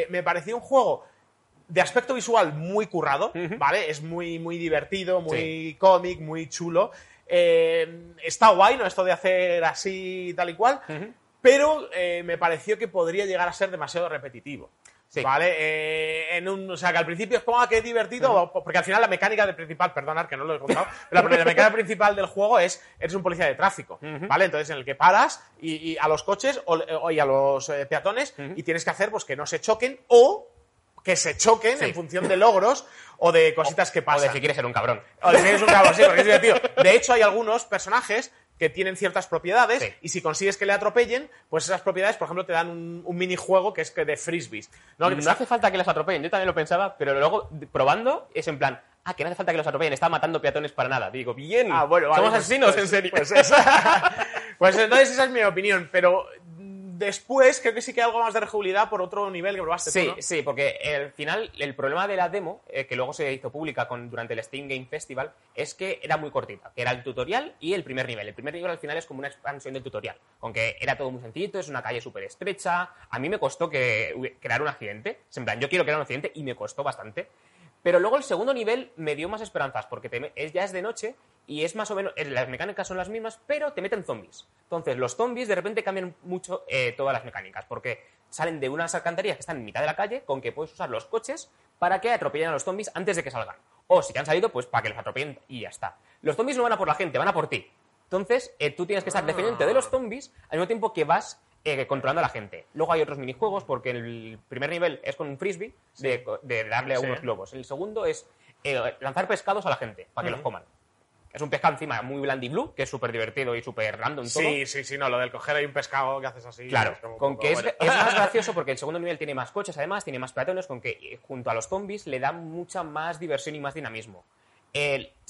me pareció un juego de aspecto visual muy currado, ¿vale? Es muy, muy divertido, muy Sí. cómic, muy chulo. Eh, está guay, ¿no? Esto de hacer así tal y cual, pero eh, me pareció que podría llegar a ser demasiado repetitivo. Sí. ¿Vale? Eh, en un, o sea, que al principio es como, ah, qué divertido, porque al final la mecánica de principal, perdonad que no lo he contado, pero la, la mecánica principal del juego es, eres un policía de tráfico, ¿vale? Entonces en el que paras y, y a los coches o, y a los eh, peatones y tienes que hacer pues que no se choquen o que se choquen Sí. en función de logros o de cositas que O pasan. de si quieres ser un cabrón. O de si eres un cabrón, sí, porque es divertido. De hecho, hay algunos personajes que tienen ciertas propiedades Sí. y si consigues que le atropellen, pues esas propiedades, por ejemplo, te dan un, un minijuego que es que de frisbees. ¿no? Que No hace falta que los atropellen, yo también lo pensaba, pero luego probando es en plan, ah, que no hace falta que los atropellen, está matando peatones para nada. Digo, bien, Ah, bueno, vale, somos pues- asesinos, pues- en serio. Pues, pues entonces esa es mi opinión, pero después creo que sí que hay algo más de rejugabilidad por otro nivel que probaste Sí, tú, ¿no? sí, porque al final el problema de la demo, eh, que luego se hizo pública con, durante el Steam Game Festival, es que era muy cortita, que era el tutorial y el primer nivel. El primer nivel al final es como una expansión del tutorial, aunque era todo muy sencillito, es una calle súper estrecha. A mí me costó que, hubi- crear un accidente, en plan, yo quiero crear un accidente y me costó bastante. Pero luego el segundo nivel me dio más esperanzas, porque te es, ya es de noche y es más o menos, eh, las mecánicas son las mismas, pero te meten zombies. Entonces, los zombies de repente cambian mucho eh, todas las mecánicas, porque salen de unas alcantarillas que están en mitad de la calle, con que puedes usar los coches para que atropellen a los zombies antes de que salgan. O si ya han salido, pues para que los atropellen y ya está. Los zombies no van a por la gente, van a por ti. Entonces, eh, tú tienes que estar defendiendo de los zombies al mismo tiempo que vas eh, controlando a la gente. Luego hay otros minijuegos, porque el primer nivel es con un frisbee de, de darle a Sí. unos globos. El segundo es eh, lanzar pescados a la gente para que los coman. Es un pescado encima muy blue que es súper divertido y súper random todo. Sí, sí, sí, no, lo del coger ahí un pescado que haces así. Claro, con poco, que es, bueno. es más gracioso porque el segundo nivel tiene más coches, además, tiene más peatones, con que eh, junto a los zombies le da mucha más diversión y más dinamismo.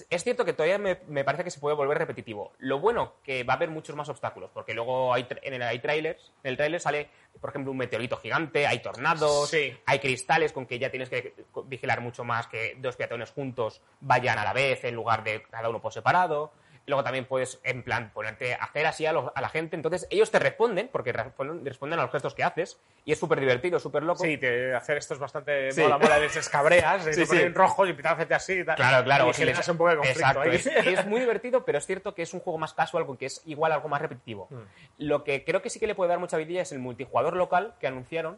Es cierto que todavía me, me parece que se puede volver repetitivo. Lo bueno, que va a haber muchos más obstáculos, porque luego hay, en el, hay trailers, en el trailer sale, por ejemplo, un meteorito gigante, hay tornados, Sí. hay cristales con que ya tienes que vigilar mucho más que dos peatones juntos vayan a la vez en lugar de cada uno por separado. Luego también puedes, en plan, ponerte a hacer así a, la gente. Entonces, ellos te responden, porque responden, responden a los gestos que haces. Y es súper divertido, súper loco. Sí, te, hacer esto es bastante Sí. mola, mola, les escabreas, Sí, y te sí. ponen rojos y empiezan a hacerte así y tal. Claro, claro. Y si les- un poco de conflicto Exacto. ahí. Es, es muy divertido, pero es cierto que es un juego más casual, que es igual algo más repetitivo. Mm. Lo que creo que sí que le puede dar mucha vidilla es el multijugador local que anunciaron.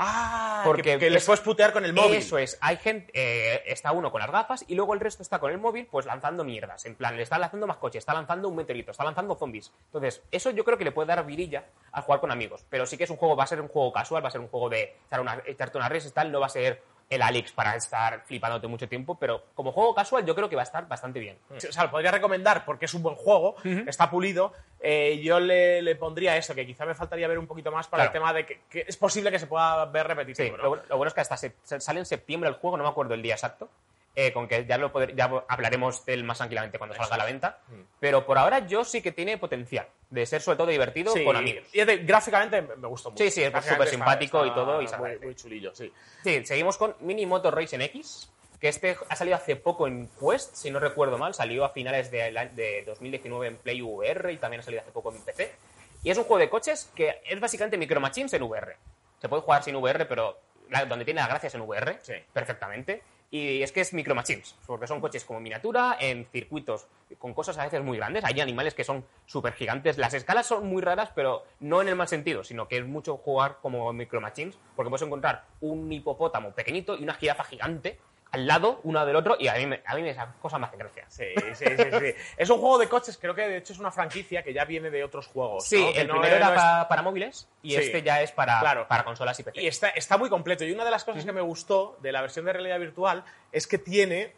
Ah, Porque que, que les es- puedes putear con el móvil. Eso es. Hay gente, eh, está uno con las gafas y luego el resto está con el móvil, pues lanzando mierdas. En plan, le está lanzando más coches, está lanzando un meteorito, está lanzando zombies. Entonces, eso yo creo que le puede dar virilla al jugar con amigos. Pero sí que es un juego, va a ser un juego casual, va a ser un juego de echar una- echarte unas reses y tal, no va a ser el Alex para estar flipándote mucho tiempo, pero como juego casual yo creo que va a estar bastante bien. O sea, lo podría recomendar porque es un buen juego, está pulido. Eh, yo le, le pondría eso, que quizá me faltaría ver un poquito más para el tema de que, que es posible que se pueda ver Sí, repetitivo. ¿no? lo, bueno, lo bueno es que hasta se- sale en septiembre el juego, no me acuerdo el día exacto, eh, con que ya, lo poder- ya hablaremos de él más tranquilamente cuando salga a la venta. Pero por ahora yo sí que tiene potencial de ser sobre todo divertido Sí, con amigos. Y es de- gráficamente me gustó mucho. Sí, sí, es súper está- simpático y todo, y muy, muy chulillo, sí. Sí, seguimos con Mini Motor Racing X, que este ha salido hace poco en Quest, si no recuerdo mal, salió a finales de, la- de 2019 en Play VR y también ha salido hace poco en PC. Y es un juego de coches que es básicamente Micro Machines en VR. Se puede jugar sin VR, pero la- donde tiene las gracias en VR, Sí. perfectamente. Y es que es Micro Machines, porque son coches como miniatura, en circuitos con cosas a veces muy grandes. Hay animales que son súper gigantes. Las escalas son muy raras, pero no en el mal sentido, sino que es mucho jugar como Micro Machines, porque puedes encontrar un hipopótamo pequeñito y una jirafa gigante al lado, uno del otro, y a mí, me- a mí me- esa cosa me hace gracia. Sí, sí, sí, sí. Es un juego de coches, creo que de hecho es una franquicia que ya viene de otros juegos. Sí, el no primero era no es- pa- para móviles y Sí. este ya es para, Claro. para consolas y PC. Y está, está muy completo. Y una de las cosas que me gustó de la versión de realidad virtual es que tiene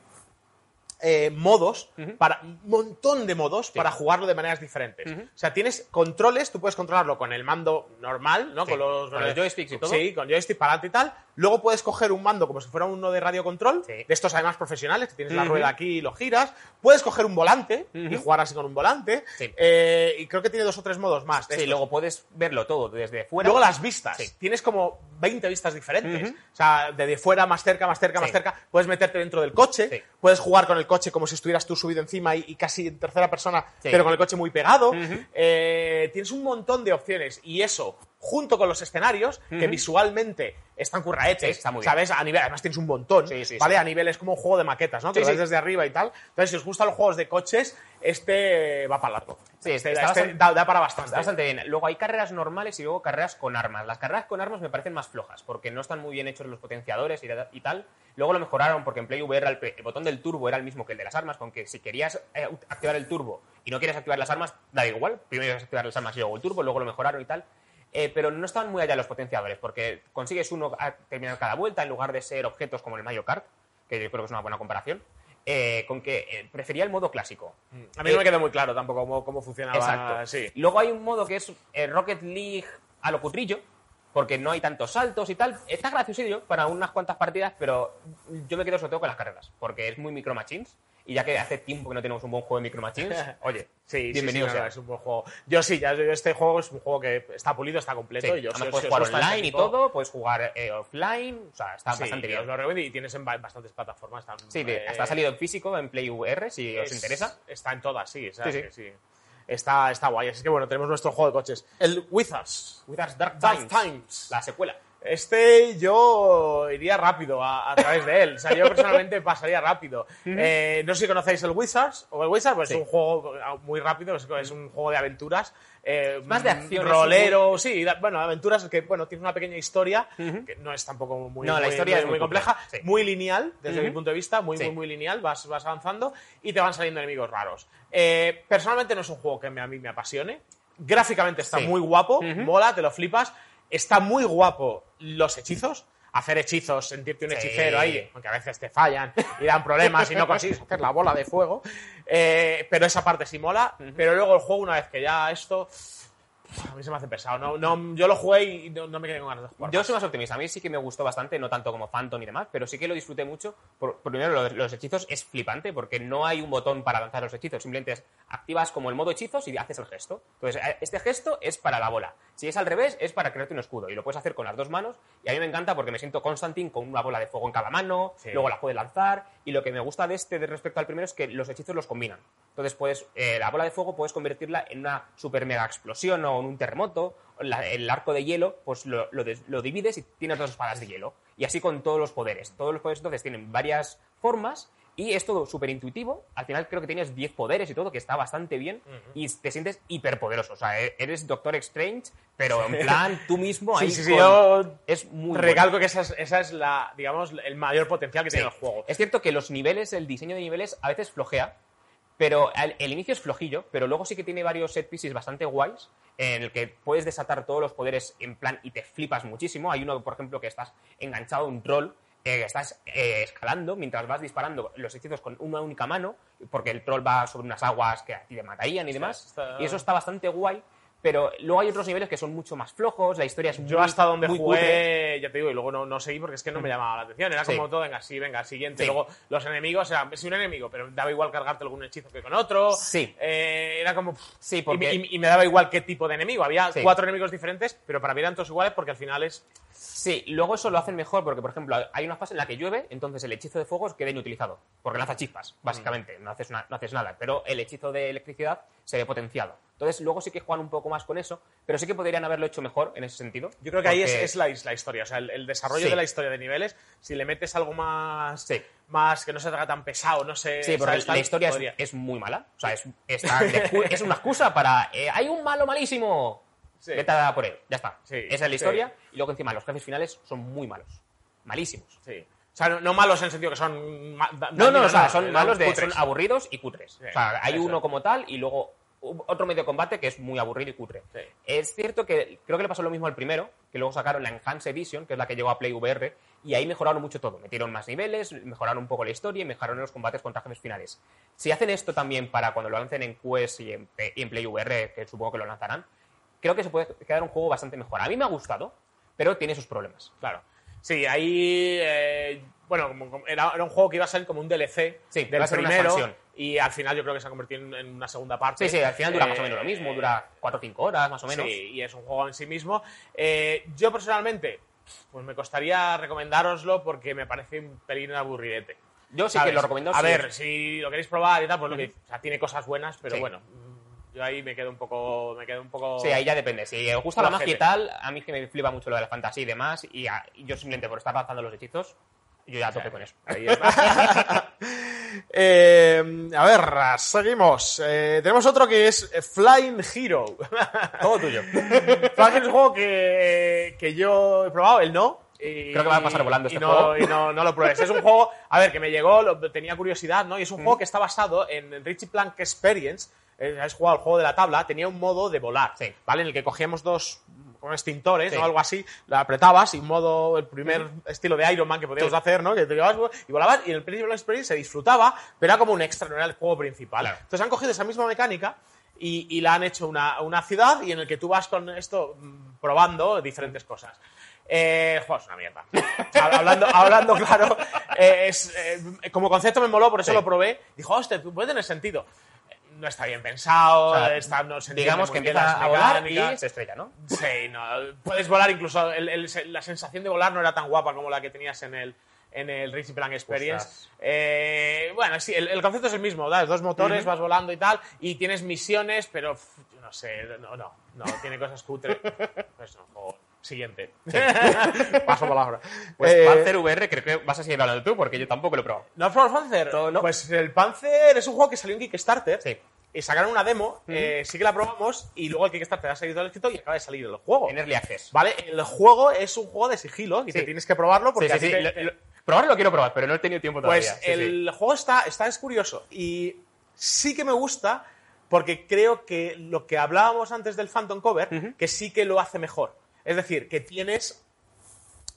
eh, modos, para un montón de modos para jugarlo de maneras diferentes. O sea, tienes controles, tú puedes controlarlo con el mando normal, ¿no? Sí, Con los, con los joysticks y todo. Sí, con joystick para adelante y tal. Luego puedes coger un mando como si fuera uno de radio control, Sí. de estos además profesionales, que tienes la rueda aquí y lo giras. Puedes coger un volante y jugar así con un volante. Sí. Eh, y creo que tiene dos o tres modos más. Sí, luego puedes verlo todo desde fuera. Luego las vistas. Sí. Tienes como 20 vistas diferentes. O sea, de, de fuera, más cerca, más cerca, más cerca. Puedes meterte dentro del coche. Puedes jugar con el coche como si estuvieras tú subido encima y, y casi en tercera persona, pero con el coche muy pegado. Eh, tienes un montón de opciones. Y eso, junto con los escenarios, que visualmente están curraetes. Sí, está muy bien. ¿Sabes? A nivel, además tienes un montón. Sí, sí, ¿Vale? A nivel es como un juego de maquetas, ¿no? Que lo ves desde arriba y tal. Entonces, si os gustan los juegos de coches, este va para largo. Sí, este, este bastante- da, da para bastante. Está bastante bien. Luego hay carreras normales y luego carreras con armas. Las carreras con armas me parecen más flojas porque no están muy bien hechos los potenciadores y, y tal. Luego lo mejoraron porque en Play VR el, el botón del turbo era el mismo que el de las armas, con que si querías eh, activar el turbo y no quieres activar las armas, da igual. Primero ibas a activar las armas y luego el turbo, luego lo mejoraron y tal. Eh, pero no estaban muy allá los potenciadores porque consigues uno a terminar cada vuelta en lugar de ser objetos como el Mario Kart, que yo creo que es una buena comparación. eh, con que eh, prefería el modo clásico. A mí no me quedó muy claro tampoco cómo, cómo funcionaba. Exacto. Sí. Luego hay un modo que es Rocket League a lo cutrillo, porque no hay tantos saltos y tal. Está graciosillo para unas cuantas partidas, pero yo me quedo sobre todo con las carreras, porque es muy Micro Machines. Y ya que hace tiempo que no tenemos un buen juego de Micro Machines, oye, Sí, bienvenido sí, sí, no, es un buen juego. Yo sí, ya este juego es un juego que está pulido, está completo. Sí, y yo, además si- puedes jugar este online y todo, puedes jugar eh, offline, o sea, está bastante os bien. lo recomiendo y tienes en ba- bastantes plataformas. están, Sí, eh, hasta ha salido en físico, en Play VR, si os es- interesa. Está en todas, sí. Está, está guay. Así que bueno, tenemos nuestro juego de coches. El Wizards. Wizards Dark Dark Times, Times. la secuela. Este yo iría rápido a, a través de él. O sea, yo personalmente pasaría rápido. Eh, no sé si conocéis el Wizards o el Wizards, pues Sí. es un juego muy rápido, es, un juego de aventuras. eh, más de acción, Rolero, sí, bueno, aventuras que, bueno, tiene una pequeña historia, que no es tampoco muy, No, la muy- historia muy- es muy compleja, compleja, sí. muy lineal, desde Ujú. mi punto de vista, muy, Sí. muy, muy lineal, vas, vas avanzando y te van saliendo enemigos raros. Eh, personalmente no es un juego que me- a mí me apasione. Gráficamente está Sí. muy guapo, mola, te lo flipas. Está muy guapo los hechizos. Hacer hechizos, sentirte un Sí. hechicero ahí, aunque a veces te fallan y dan problemas y no consigues hacer la bola de fuego. Eh, pero esa parte sí mola. Pero luego el juego, una vez que ya esto. A mí se me hace pesado. No, no, yo lo jugué y no, no me quedé con ganas de jugar. Yo soy más optimista. A mí sí que me gustó bastante, no tanto como Phantom y demás, pero sí que lo disfruté mucho. Por, primero, los hechizos es flipante porque no hay un botón para lanzar los hechizos. Simplemente es, activas como el modo hechizos y haces el gesto. Entonces, eh, este gesto es para la bola. Si es al revés, es para crearte un escudo. Y lo puedes hacer con las dos manos. Y a mí me encanta porque me siento Constantine con una bola de fuego en cada mano. Sí. Luego la puedes lanzar. Y lo que me gusta de este de respecto al primero es que los hechizos los combinan. Entonces, puedes, eh, la bola de fuego puedes convertirla en una super mega explosión o en un terremoto. La- el arco de hielo, pues lo, lo des- lo divides y tienes dos espadas de hielo. Y así con todos los poderes. Todos los poderes entonces tienen varias formas y es todo súper intuitivo. Al final creo que tienes 10 poderes y todo, que está bastante bien. Y te sientes hiperpoderoso. O sea, e- eres Doctor Strange, pero en plan tú mismo ahí. Sí, sí, sí, con- yo Es muy bueno. recalco que esa es, esa es la, digamos, el mayor potencial que tiene el juego. Es cierto que los niveles, el diseño de niveles a veces flojea, pero el, el inicio es flojillo, pero luego sí que tiene varios set pieces bastante guays en el que puedes desatar todos los poderes en plan y te flipas muchísimo. Hay uno, por ejemplo, que estás enganchado a un troll, eh, que estás eh, escalando mientras vas disparando los hechizos con una única mano, porque el troll va sobre unas aguas que a ti te matarían y demás. está- Y eso está bastante guay. Pero luego hay otros niveles que son mucho más flojos, la historia es Yo muy- hasta donde jugué, cutre. ya te digo, y luego no, no seguí porque es que no me llamaba la atención. Era Sí. como todo, venga, sí, venga, siguiente. Sí. Luego los enemigos, eran, sí, un enemigo, pero daba igual cargarte algún hechizo que con otro. Sí. Eh, era como... pff, Sí, y, porque- y- y me daba igual qué tipo de enemigo. Había Sí. cuatro enemigos diferentes, pero para mí eran todos iguales porque al final es... Sí, luego eso lo hacen mejor porque, por ejemplo, hay una fase en la que llueve, entonces el hechizo de fuego queda inutilizado, porque lanza chispas, básicamente, no, haces una- no haces nada, pero el hechizo de electricidad se ve potenciado. Entonces, luego sí que juegan un poco más con eso, pero sí que podrían haberlo hecho mejor en ese sentido. Yo creo que ahí es, la, is- la historia, o sea, el, el desarrollo Sí. de la historia de niveles, si le metes algo más, Sí. más que no se haga tan pesado, no sé... Sí, porque la historia es, muy mala. O sea, está es una excusa para. eh, hay un malo malísimo. Sí. Vete a por él. Ya está. Sí, Esa es la historia. Y luego encima los jefes finales son muy malos. Malísimos. Sí. O sea, no, no malos en el sentido que son... ma- da- No, no, dañinos, o sea, son malos de. cutres. Son aburridos y cutres. O sea, hay eso uno como tal y luego otro medio de combate que es muy aburrido y cutre. Sí. Es cierto que creo que le pasó lo mismo al primero, que luego sacaron la Enhanced Edition, que es la que llegó a Play VR, y ahí mejoraron mucho todo. Metieron más niveles, mejoraron un poco la historia y mejoraron los combates contra jefes finales. Si hacen esto también para cuando lo lancen en Quest y en, y en Play VR, que supongo que lo lanzarán, creo que se puede quedar un juego bastante mejor. A mí me ha gustado, pero tiene sus problemas. Claro. Sí, ahí. eh, bueno, como- era, era un juego que iba a ser como un DLC Sí, del primero. Y al final yo creo que se ha convertido en, en una segunda parte. Sí, sí, al final dura más o Eh, menos lo mismo, dura 4 o 5 horas más o menos. Sí, y es un juego en sí mismo. Eh, yo personalmente, pues me costaría recomendároslo porque me parece un pelín aburridete. Yo sí ¿sabes? que lo recomiendo. A sí. ver, si lo queréis probar y tal, pues lo que o sea, tiene cosas buenas, pero Sí. bueno, yo ahí me quedo un poco, me quedo un poco. Sí, ahí ya depende. Si os gusta la magia y tal, a mí que me flipa mucho lo de la fantasía y demás, y, a- y yo simplemente por estar lanzando los hechizos, yo ya tope con eso. Ahí está. Eh, a ver, seguimos. Eh, tenemos otro que es Flying Hero. Todo tuyo. Flying es un juego que, que yo he probado, él no. y- Creo que va a pasar volando este no, juego. Y no, no lo pruebes. Es un juego, a ver, que me llegó, lo- tenía curiosidad, ¿no? Y es un juego que está basado en Richie Plank Experience. Eh, Has jugado el juego de la tabla, tenía un modo de volar, Sí. ¿vale? En el que cogíamos dos extintores Sí. o algo así, lo apretabas y modo, el primer estilo de Iron Man que podíamos Sí. hacer, ¿no? Que te llevabas y volabas y en el Principal Experience se disfrutaba, pero era como un extra, no era el juego principal. Claro. Entonces han cogido esa misma mecánica y, y la han hecho una, una ciudad y en el que tú vas con esto mm, probando diferentes cosas. Eh, joder, es una mierda. hablando, hablando claro, eh, es, eh, como concepto me moló, por eso Sí. lo probé. Dijo, hostia, puede tener sentido. No está bien pensado, O sea, está, no se Digamos que empieza a volar y se estrella, ¿no? Sí, no. Puedes volar incluso. el- el- la sensación de volar no era tan guapa como la que tenías en el, en el Racing Plan Experience. Eh, bueno, sí, el, el concepto es el mismo. Das dos motores, vas volando y tal, y tienes misiones, pero no sé, no, no, no, tiene cosas cutre. Pues no, juego. Siguiente. Paso palabra. Pues Eh, Panzer VR creo que vas a seguir hablando tú, porque yo tampoco lo he probado. ¿No has probado el Panzer? No, no. Pues el Panzer es un juego que salió en Kickstarter. Sí. Y sacaron una demo, eh, sí que la probamos, y luego el Kickstarter ha salido el éxito y acaba de salir el juego. En Early Access. ¿Vale? El juego es un juego de sigilo y Sí. te tienes que probarlo porque Sí, sí, a ti sí. te- Lo- lo- probarlo lo quiero probar, pero no he tenido tiempo todavía. Pues Sí, sí. el juego está, está es curioso y sí que me gusta porque creo que lo que hablábamos antes del Phantom Cover, que sí que lo hace mejor. Es decir, que tienes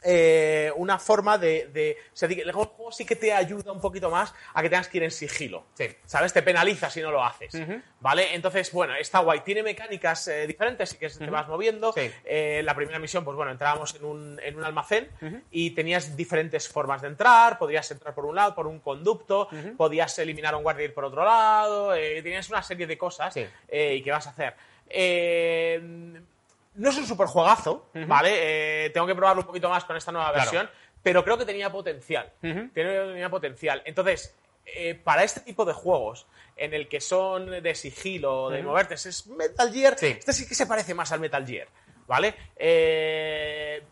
eh, una forma de... de o sea, el juego sí que te ayuda un poquito más a que tengas que ir en sigilo. Sí. ¿Sabes? Te penaliza si no lo haces. ¿Vale? Entonces, bueno, está guay. Tiene mecánicas eh, diferentes y que te vas moviendo. Sí. Eh, la primera misión, pues bueno, entrábamos en un, en un almacén y tenías diferentes formas de entrar. Podías entrar por un lado, por un conducto, podías eliminar a un guardia y ir por otro lado. tenías una serie de cosas Sí. y que vas a hacer. Eh, no es un super juegazo, ¿vale? Eh, tengo que probarlo un poquito más con esta nueva Claro. versión, pero creo que tenía potencial. Tenía potencial. Entonces, eh, para este tipo de juegos, en el que son de sigilo, de moverte, es Metal Gear, Sí. este sí que se parece más al Metal Gear, ¿vale? Eh,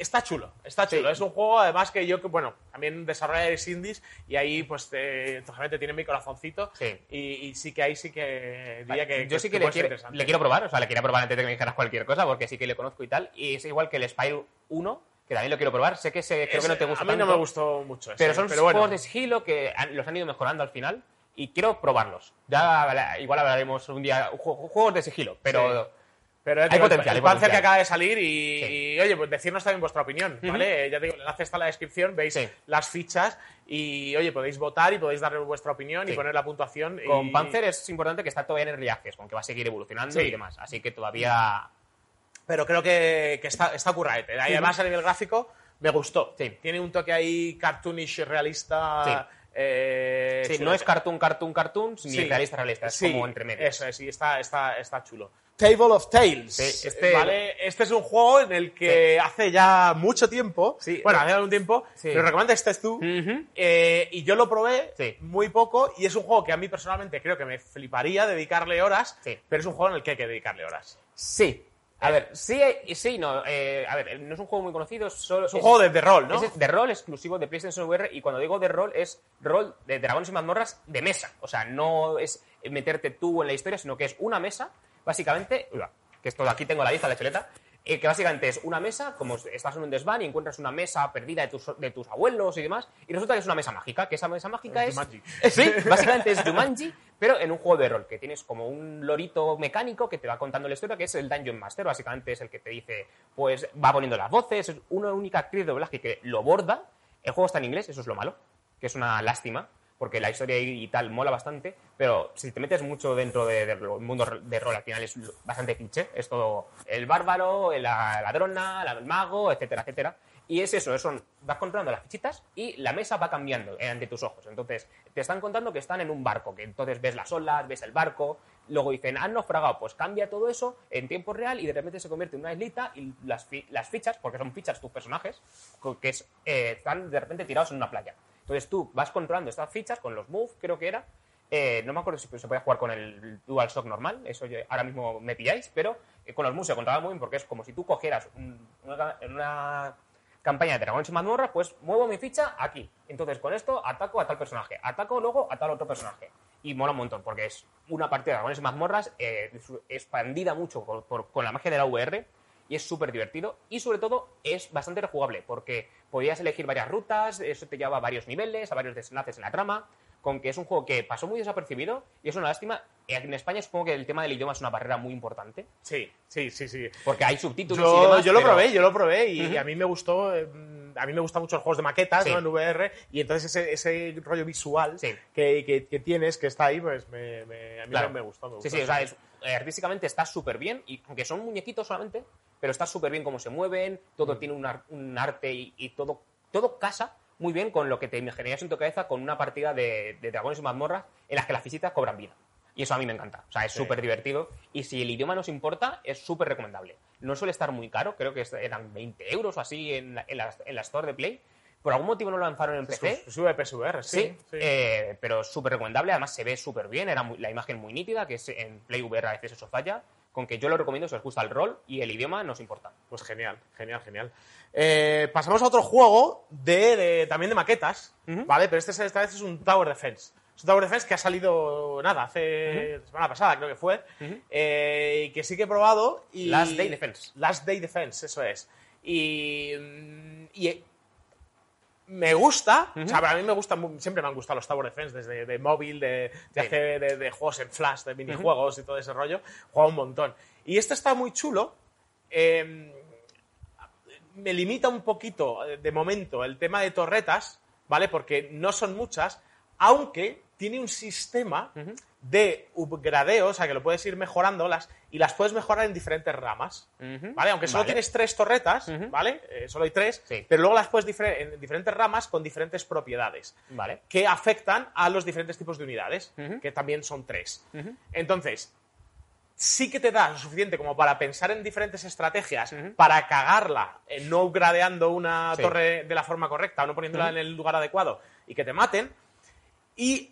está chulo, está chulo. Sí. Es un juego, además, que yo, que bueno, también desarrolladores indies, y ahí, pues, eh, lógicamente tiene mi corazoncito, Sí. y, y sí que ahí sí que diría que yo sí que, le, quiero, le quiero probar, o sea, le quería probar antes de que me dijeras cualquier cosa, porque sí que le conozco y tal. Y es igual que el Spyro 1, que también lo quiero probar. Sé que se, creo que no te Ese- gusta A mí no tanto, me gustó mucho ese, Pero son pero bueno. juegos de sigilo que han- los han ido mejorando al final y quiero probarlos. Ya igual hablaremos un día, ju- juegos de sigilo, pero Pero Hay potencial, el hay Panzer que acaba de salir y, Sí. y, oye, pues decirnos también vuestra opinión. ¿vale? Ya te digo, el enlace está en la descripción, veis Sí. las fichas y, oye, podéis votar y podéis darle vuestra opinión y Sí. poner la puntuación. con y- Panzer es importante que está todavía en early access, con que va a seguir evolucionando y demás. Así que todavía... Pero creo que, que está, está curraete. Y además, a nivel gráfico, me gustó. Tiene un toque ahí cartoonish realista. Sí. eh, Sí, no es cartoon, cartoon, cartoon, ni realista, realista. Es como entre medios. Eso es, y está, está, está chulo. Table of Tales. Sí, este- ¿vale? este es un juego en el que hace ya mucho tiempo, Sí. bueno, hace algún tiempo, Sí. lo recomendaste tú, Ujú. eh, y yo lo probé Sí. muy poco, y es un juego que a mí personalmente creo que me fliparía dedicarle horas, Sí. pero es un juego en el que hay que dedicarle horas. Sí. A ver, sí y sí, no. eh, a ver, no es un juego muy conocido, es solo... Es un juego de, de rol, ¿no? Es de rol exclusivo de PlayStation VR y cuando digo de rol es rol de dragones y mazmorras de mesa. O sea, no es meterte tú en la historia, sino que es una mesa, básicamente, que esto de aquí tengo la lista, la chuleta, eh, que básicamente es una mesa, como estás en un desván y encuentras una mesa perdida de tus, de tus abuelos y demás, y resulta que es una mesa mágica, que esa mesa mágica es... Jumanji. Sí, básicamente es Jumanji, pero en un juego de rol, que tienes como un lorito mecánico que te va contando la historia, que es el Dungeon Master, básicamente es el que te dice, pues va poniendo las voces, es una única actriz de doblaje que lo borda, el juego está en inglés, eso es lo malo, que es una lástima, porque la historia y tal mola bastante, pero si te metes mucho dentro de- del mundo de rol, al final es bastante cliché, es todo el bárbaro, la ladrona, la- el mago, etcétera, etcétera. Y es eso, son, vas controlando las fichitas y la mesa va cambiando eh, ante tus ojos. Entonces, te están contando que están en un barco, que entonces ves las olas, ves el barco, luego dicen, han naufragado, pues cambia todo eso en tiempo real y de repente se convierte en una islita y las, fi- las fichas, porque son fichas tus personajes, que eh, están de repente tirados en una playa. Entonces tú vas controlando estas fichas con los moves, creo que era. Eh, no me acuerdo si se podía jugar con el DualShock normal, eso yo- ahora mismo me pilláis, pero eh, con los moves se controlaba muy bien porque es como si tú cogieras un- una, una campaña de Dragones y Mazmorra, pues muevo mi ficha aquí. Entonces con esto ataco a tal personaje, ataco luego a tal otro personaje. Y mola un montón porque es una partida de Dragones y Mazmorras eh, expandida mucho por- por- con la magia de la VR y es súper divertido y sobre todo es bastante rejugable porque podías elegir varias rutas, eso te llevaba a varios niveles, a varios desenlaces en la trama, con que es un juego que pasó muy desapercibido y es una lástima. En España supongo que el tema del idioma es una barrera muy importante Sí, sí, sí, sí. porque hay subtítulos y Yo, demás. yo lo pero- probé, yo lo probé y Ujú. a mí me gustó. eh, A mí me gustan mucho los juegos de maquetas Sí. ¿no? en VR y entonces ese, ese rollo visual Sí. que, que- que tienes, que está ahí, pues me, me- a mí Claro. me, gustó. Me Sí, gustó. sí, o sea, es- eh, artísticamente está súper bien, y aunque son muñequitos solamente, pero está súper bien cómo se mueven, todo Mm. tiene un, ar- un arte y, y todo, todo casa muy bien con lo que te imaginarías en tu cabeza con una partida de, de dragones y mazmorras en las que las visitas cobran vida. Y eso a mí me encanta. O sea, es Sí. súper divertido. Y si el idioma nos importa, es súper recomendable. No suele estar muy caro, creo que eran 20 euros o así en la, en la- en la Store de Play. Por algún motivo no lo lanzaron en PC. PSVR, sí. Sí, sí. eh, pero súper recomendable. Además, se ve súper bien. Era muy- la imagen muy nítida, que es en Play VR a veces eso falla. Con que yo lo recomiendo si os gusta el rol y el idioma nos importa. Pues genial, genial, genial. Eh, pasamos a otro juego de, de- también de maquetas. ¿vale? Pero este es- esta vez es un Tower Defense. Es un Tower Defense que ha salido, nada, hace semana pasada creo que fue, eh, y que sí que he probado. Y... Last Day Defense. Last Day Defense, eso es. Y, mm, y me gusta, o sea, para mí me gusta, mu- siempre me han gustado los Tower Defense, desde de móvil, de, de Sí. de, de juegos en flash, de minijuegos y todo ese rollo, juego un montón. Y este está muy chulo. eh, me limita un poquito, eh, de momento, el tema de torretas, ¿vale? Porque no son muchas, aunque tiene un sistema de upgradeo, o sea, que lo puedes ir mejorando las, y las puedes mejorar en diferentes ramas. ¿vale? Aunque solo Vale. tienes tres torretas. ¿vale? Eh, solo hay tres, Sí. pero luego las puedes difer- en diferentes ramas con diferentes propiedades Vale. que afectan a los diferentes tipos de unidades, que también son tres. Entonces, sí que te da lo suficiente como para pensar en diferentes estrategias para cagarla, eh, no gradeando una Sí. torre de la forma correcta o no poniéndola en el lugar adecuado y que te maten. Y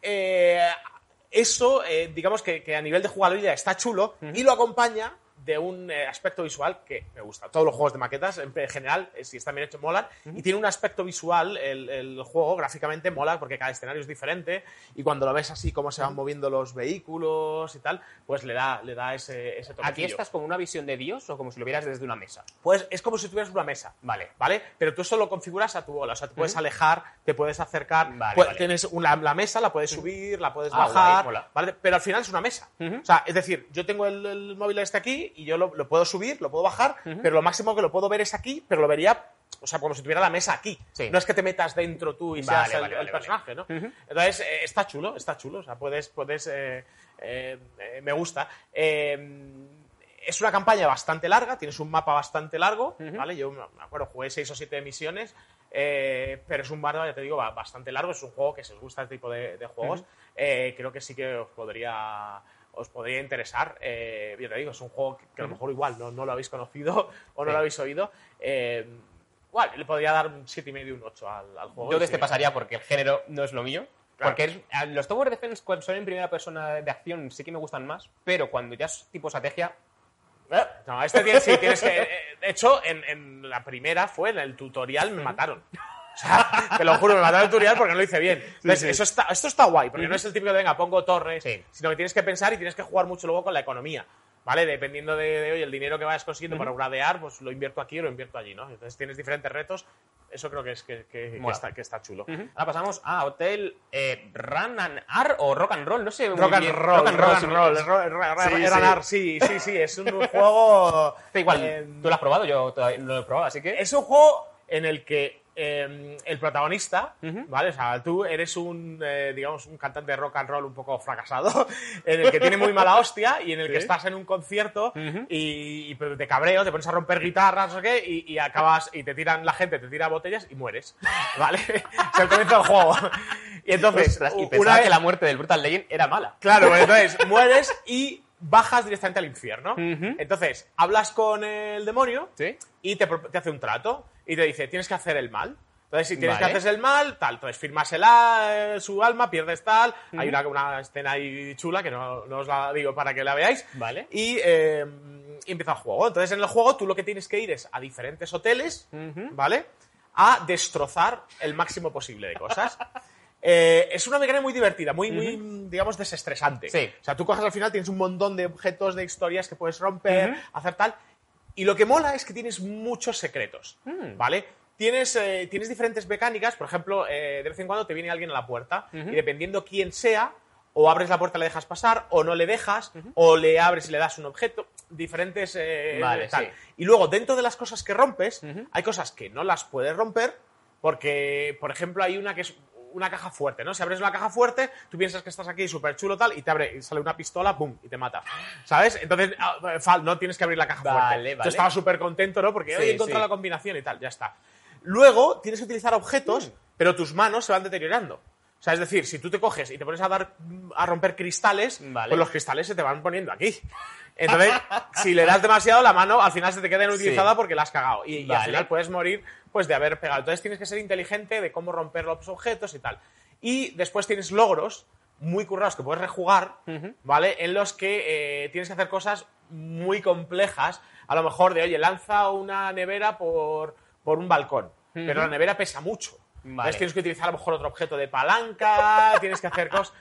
eh, eso, eh, digamos que, que a nivel de jugabilidad está chulo y lo acompaña de un eh, aspecto visual que me gusta. Todos los juegos de maquetas, en en general, eh, si están bien hechos, molan. Y tiene un aspecto visual, el, el juego gráficamente mola porque cada escenario es diferente y cuando lo ves así, cómo se van moviendo los vehículos y tal, pues le da, le da ese, ese ¿Aquí toquecillo. estás como una visión de Dios o como si lo vieras desde una mesa? Pues es como si tuvieras una mesa. Vale. ¿Vale? Pero tú eso lo configuras a tu bola. O sea, te puedes alejar, te puedes acercar. Vale, pu- vale. Tienes una, la mesa, la puedes subir, la puedes Ah, bajar. guay, mola. ¿vale? Pero al final es una mesa. O sea, es decir, yo tengo el, el móvil este aquí y yo lo, lo puedo subir, lo puedo bajar, pero lo máximo que lo puedo ver es aquí, pero lo vería. O sea, como si tuviera la mesa aquí. Sí. No es que te metas dentro tú y Vale, seas el, vale, el vale, vale. personaje, ¿no? Entonces, eh, está chulo, está chulo. O sea, puedes. puedes eh, eh, me gusta. Es una campaña bastante larga, tienes un mapa bastante largo, ¿vale? Yo me acuerdo, jugué seis o siete misiones, pero es un bardo, ya te digo, ba- bastante largo. Es un juego que si os gusta este tipo de, de juegos, creo que sí que os podría os podría interesar. Eh, ya te digo, es un juego que, que a lo mejor igual no, no lo habéis conocido o no Sí. lo habéis oído. Eh, igual, le podría dar un 7,5 y un 8 al, al juego. Yo de este sí. pasaría porque el género no es lo mío. Claro. Porque es- los Tower Defense cuando son en primera persona de acción sí que me gustan más, pero cuando ya es tipo estrategia, Eh, No, este tiene, sí, tienes que. eh, De hecho, en, en la primera fue, en el tutorial me mataron. O sea, te lo juro, me mataron el tutorial porque no lo hice bien. Entonces, sí. Eso está, esto está guay, porque no es el típico de venga, pongo torres, Sí. sino que tienes que pensar y tienes que jugar mucho luego con la economía. ¿Vale? Dependiendo de, de hoy, el dinero que vayas consiguiendo para gradear, pues lo invierto aquí o lo invierto allí, ¿no? Entonces tienes diferentes retos. Eso creo que es que, que- que está, que está chulo. ahora pasamos a Hotel eh, Run and R o Rock and Roll, no sé. Rock and roll, rock and sí, roll, es- ro- ro- ro- Sí, Eranar, sí, sí, sí, es un juego. Da igual, eh, tú lo has probado, yo todavía no lo he probado, así que. Es un juego en el que eh, el protagonista, ¿vale? O sea, tú eres un, eh, digamos, un cantante de rock and roll un poco fracasado, en el que tiene muy mala hostia y en el que estás en un concierto y, y te cabreo, te pones a romper guitarras, no sé qué, y, y acabas, y te tiran, la gente te tira botellas y mueres, ¿vale? es el comienzo del juego. Y entonces, Ostras, y pensaba una que la muerte del Brutal Legend era mala. Claro, pues entonces mueres y bajas directamente al infierno. Entonces, hablas con el demonio ¿Sí? y te hace un trato y te dice, tienes que hacer el mal. Entonces, si tienes Vale. que hacer el mal, tal, entonces firmas el, a- su alma, pierdes tal. Hay una, una escena ahí chula que no, no os la digo para que la veáis. Vale. Y, eh, y empieza el juego. Entonces, en el juego, tú lo que tienes que ir es a diferentes hoteles, ¿vale? A destrozar el máximo posible de cosas. Eh, es una mecánica muy divertida, muy, muy, digamos, desestresante. Sí. O sea, tú coges al final, tienes un montón de objetos, de historias que puedes romper, hacer tal. Y lo que mola es que tienes muchos secretos, ¿vale? Tienes, eh, tienes diferentes mecánicas, por ejemplo, eh, de vez en cuando te viene alguien a la puerta y dependiendo quién sea, o abres la puerta y le dejas pasar, o no le dejas, o le abres y le das un objeto, diferentes... eh, Vale, tal. sí. Y luego, dentro de las cosas que rompes, hay cosas que no las puedes romper porque, por ejemplo, hay una que es una caja fuerte, ¿no? Si abres una caja fuerte, tú piensas que estás aquí súper chulo tal, y te abre, y sale una pistola, ¡pum! y te mata. ¿Sabes? Entonces, ah, fal- no tienes que abrir la caja Vale, fuerte. vale. Yo estaba súper contento, ¿no? Porque Sí, he encontrado sí. la combinación y tal, ya está. Luego, tienes que utilizar objetos, Mm. pero tus manos se van deteriorando. O sea, es decir, si tú te coges y te pones a dar a romper cristales, Vale. pues los cristales se te van poniendo aquí. Entonces, si le das demasiado la mano, al final se te queda inutilizada Sí. porque la has cagado. Y, y al final puedes morir pues de haber pegado. Entonces tienes que ser inteligente de cómo romper los objetos y tal. Y después tienes logros muy currados que puedes rejugar, ¿vale? En los que eh, tienes que hacer cosas muy complejas. A lo mejor de, oye, lanza una nevera por, por un balcón. Pero la nevera pesa mucho. Vale. Entonces tienes que utilizar a lo mejor otro objeto de palanca, tienes que hacer cosas...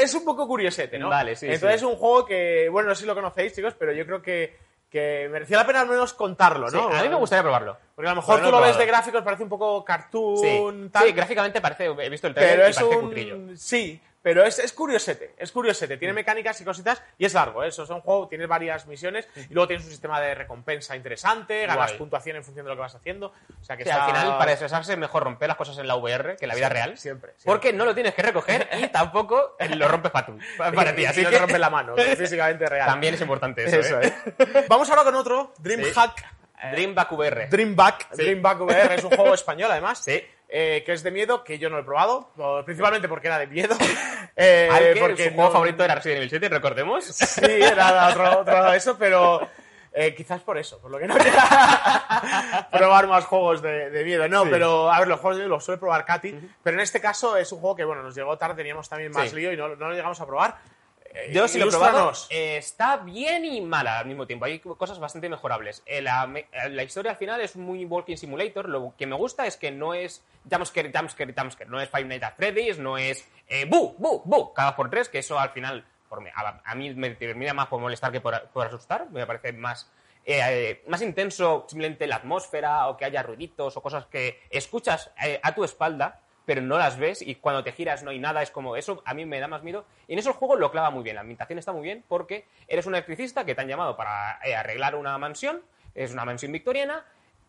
Es un poco curiosete, ¿no? Vale, sí, Entonces sí. es un juego que, bueno, no sé si lo conocéis, chicos, pero yo creo que, que merecía la pena al menos contarlo, Sí, ¿no? a mí me gustaría probarlo. Porque a lo mejor no tú lo ves de gráficos, parece un poco Sí, cartoon, tal. sí, gráficamente parece, he visto el trailer pero y es parece un... cutrillo. Sí, pero es, es curiosete, es curiosete. Mm. Tiene mecánicas y cositas y es largo, ¿eh? Eso es un juego, tienes varias misiones y luego tienes un sistema de recompensa interesante, ganas Guay. puntuación en función de lo que vas haciendo. O sea que Sí, está- al final, para estresarse, es mejor romper las cosas en la VR que en la vida real. siempre, siempre. Porque no lo tienes que recoger y tampoco lo rompes para tú. Para ti, Y así no que te rompe la mano, que es físicamente real. también es importante eso. Eso, ¿eh? ¿eh? Vamos ahora con otro, Dreamhack. Dreamback VR. Dreamback. Dreamback VR es un juego español además, Sí. Eh, que es de miedo, que yo no he probado, principalmente porque era de miedo. eh, porque su juego no- favorito era Resident Evil 7, recordemos. Sí, era otro, otro eso, pero Eh, quizás por eso, por lo que no quiero probar más juegos de, de miedo. No, Sí. pero a ver, los juegos de miedo los suele probar Katy, pero en este caso es un juego que, bueno, nos llegó tarde, teníamos también más Sí. lío y no, no lo llegamos a probar. Eh, Yo sí lo he probado. eh, está bien y mala al mismo tiempo. Hay cosas bastante mejorables. Eh, la, me- eh, la historia al final es muy Walking Simulator. Lo que me gusta es que no es jumpscare, jumpscare, jumpscare. No es Five Nights at Freddy's, no es eh, bu, bu, bu, cada por tres, que eso al final por mí- a, a mí me termina más por molestar que por, por asustar. Me parece más, eh, eh, más intenso simplemente la atmósfera o que haya ruiditos o cosas que escuchas eh, a tu espalda pero no las ves y cuando te giras no hay nada, es como eso a mí me da más miedo. Y en esos juegos lo clava muy bien, la ambientación está muy bien porque eres un electricista que te han llamado para eh, arreglar una mansión, es una mansión victoriana,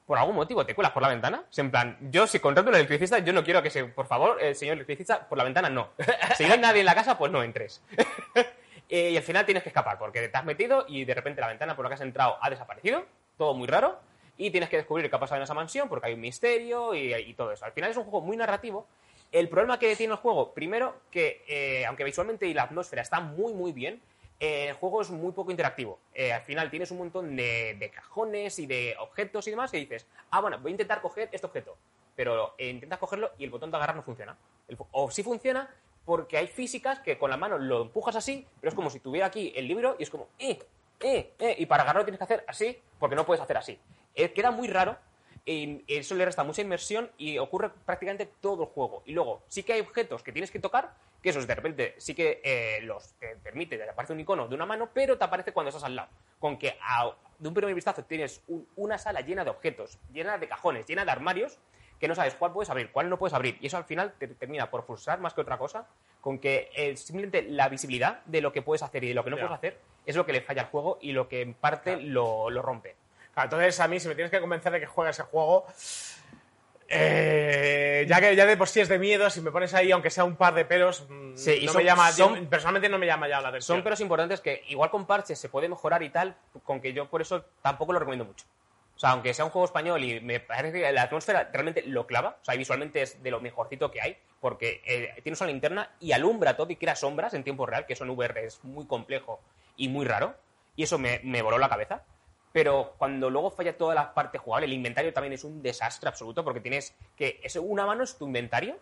por algún motivo te cuelas por la ventana. En plan, yo si contrato un electricista, yo no quiero que se, por favor, el señor electricista, por la ventana no. Si no hay nadie en la casa, pues no entres. Eh, y al final tienes que escapar porque te has metido y de repente la ventana por la que has entrado ha desaparecido, todo muy raro, y tienes que descubrir qué ha pasado en esa mansión porque hay un misterio y, todo eso. Al final es un juego muy narrativo. El problema que tiene el juego, primero, que eh, aunque visualmente y la atmósfera está muy, muy bien, eh, el juego es muy poco interactivo. Eh, al final tienes un montón de, cajones y de objetos y demás que dices, ah, bueno, voy a intentar coger este objeto, pero intentas cogerlo y el botón de agarrar no funciona. El o sí funciona porque hay físicas que con la mano lo empujas así, pero es como si tuviera aquí el libro y es como, eh, eh, eh, y para agarrarlo tienes que hacer así, porque no puedes hacer así. Eh, queda muy raro, y eso le resta mucha inmersión y ocurre prácticamente todo el juego. Y luego, sí que hay objetos que tienes que tocar, que esos de repente sí que eh, los te permite, te aparece un icono de una mano, pero te aparece cuando estás al lado. Con que a- de un primer vistazo tienes un- una sala llena de objetos, llena de cajones, llena de armarios, que no sabes cuál puedes abrir, cuál no puedes abrir. Y eso al final te termina por frustrar más que otra cosa, con que eh, simplemente la visibilidad de lo que puedes hacer y de lo que no puedes hacer es lo que le falla al juego y lo que en parte Claro. lo, lo rompe. Claro, entonces a mí, si me tienes que convencer de que juegue ese juego, eh, ya que ya de por sí es de miedo, si me pones ahí, aunque sea un par de pelos, mm, Sí, y no son- me llama, yo son- personalmente no me llama ya la atención. Son peros importantes que igual con parches se puede mejorar y tal, con que yo por eso tampoco lo recomiendo mucho. O sea, aunque sea un juego español y me parece que la atmósfera realmente lo clava, o sea, visualmente es de lo mejorcito que hay, porque eh, tienes una linterna y alumbra todo y crea sombras en tiempo real, que eso en VR es muy complejo y muy raro, y eso me, me voló la cabeza. Pero cuando luego falla toda la parte jugable, el inventario también es un desastre absoluto, porque tienes que, eso, una mano es tu inventario,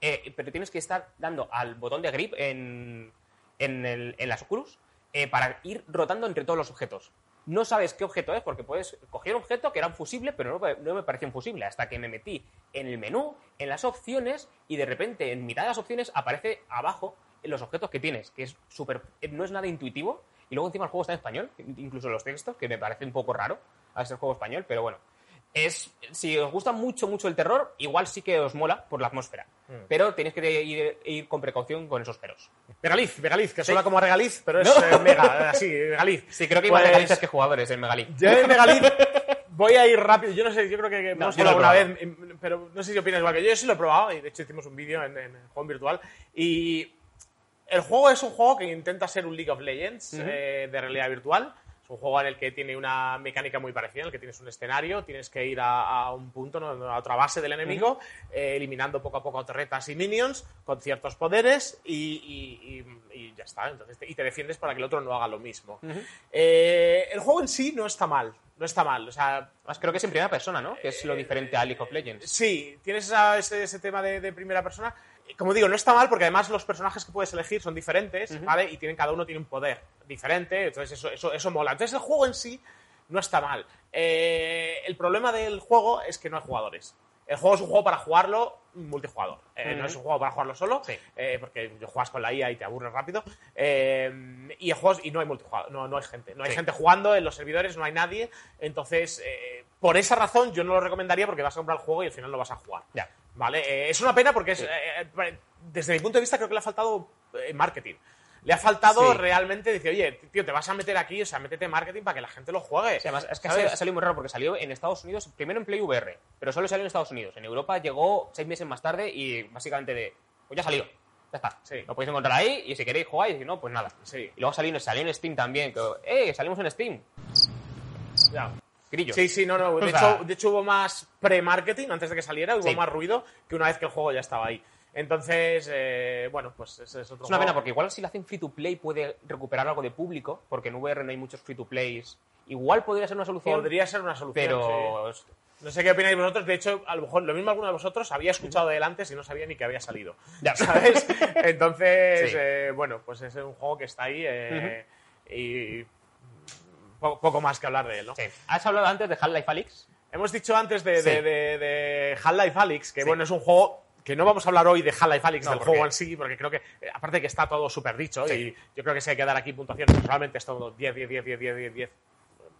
eh, pero tienes que estar dando al botón de grip en, las Oculus eh, para ir rotando entre todos los objetos. No sabes qué objeto es, porque puedes coger un objeto que era un fusible, pero no, me- parecía un fusible, hasta que me metí en el menú, en las opciones, y de repente en mitad de las opciones aparece abajo los objetos que tienes, que es súper. eh, no es nada intuitivo, y luego encima el juego está en español, incluso los textos, que me parece un poco raro a ser juego español, pero bueno. Es, si os gusta mucho, mucho el terror, igual sí que os mola por la atmósfera. Hmm. Pero tenéis que ir, ir con precaución con esos peros. Megaliz, Megaliz, que Sí. suena como regaliz, pero es No. eh, mega, así, Megaliz. Sí, creo que hay más Pues, regalistas que jugadores en Megalith. Yo en Megaliz voy a ir rápido. Yo no sé, yo creo que, No, hemos hablado alguna vez, pero no sé si opinas igual que yo. Yo sí lo he probado y de hecho hicimos un vídeo en, en en virtual. Y el juego es un juego que intenta ser un League of Legends eh, de realidad virtual. Es un juego en el que tiene una mecánica muy parecida, en el que tienes un escenario, tienes que ir a, a un punto, ¿no? a otra base del enemigo, eh, eliminando poco a poco torretas y minions con ciertos poderes y, y- y- y ya está. Entonces, te- y te defiendes para que el otro no haga lo mismo. Eh, el juego en sí no está mal, no está mal. O sea, Además, creo que es en primera persona, ¿no? Que es lo diferente a League of Legends. Sí, tienes esa- ese, ese tema de, de primera persona. Como digo, no está mal porque además los personajes que puedes elegir son diferentes, ¿vale? Y tienen, cada uno tiene un poder diferente, entonces eso, eso, eso mola. Entonces el juego en sí no está mal. Eh, el problema del juego es que no hay jugadores. El juego es un juego para jugarlo multijugador. Eh, No Ujú. es un juego para jugarlo solo, Sí. eh, porque juegas con la IA y te aburres rápido. Eh, y, el juego y no hay multijugador, no, no hay gente. No hay Sí. gente jugando en los servidores, no hay nadie. Entonces, eh, por esa razón, yo no lo recomendaría porque vas a comprar el juego y al final no vas a jugar. Ya. ¿Vale? Eh, es una pena porque es, eh, eh, desde mi punto de vista creo que le ha faltado eh, marketing. Le ha faltado Sí. realmente decir, oye, tío, te vas a meter aquí, o sea, métete marketing para que la gente lo juegue. Sí, además, es que ha salido, muy raro porque salió en Estados Unidos, primero en Play VR, pero solo salió en Estados Unidos. En Europa llegó seis meses más tarde y básicamente de, pues ya salió. Ya está. Sí. Lo podéis encontrar ahí y si queréis jugáis y si no, pues nada. Y luego salió, salió en Steam también. Que, ¡Eh! Salimos en Steam. Ya. Sí, sí, no, no. De, sea- hecho, de hecho, hubo más pre-marketing antes de que saliera, hubo Sí. más ruido que una vez que el juego ya estaba ahí. Entonces, eh, bueno, pues ese es otro Es una juego. pena porque igual si lo hacen free to play puede recuperar algo de público, porque en VR no hay muchos free to plays igual podría ser una solución. Podría ser una solución. Pero. sí. No sé qué opináis vosotros. De hecho, a lo mejor lo mismo alguno de vosotros había escuchado de él antes y no sabía ni que había salido. Ya. ¿Sabes? Entonces, Sí. eh, bueno, pues es un juego que está ahí eh, y po- poco más que hablar de él, ¿no? Sí. Has hablado antes de Half-Life Alyx. Hemos dicho antes de, Sí. de, de- de Half-Life Alyx, que bueno, es un juego que no vamos a hablar hoy de Half-Life Alyx, No, del juego en sí, porque creo que, eh, aparte que está todo súper dicho, Sí. y yo creo que si hay que dar aquí puntuaciones, personalmente es todo 10, 10, 10, 10, 10, 10, 10.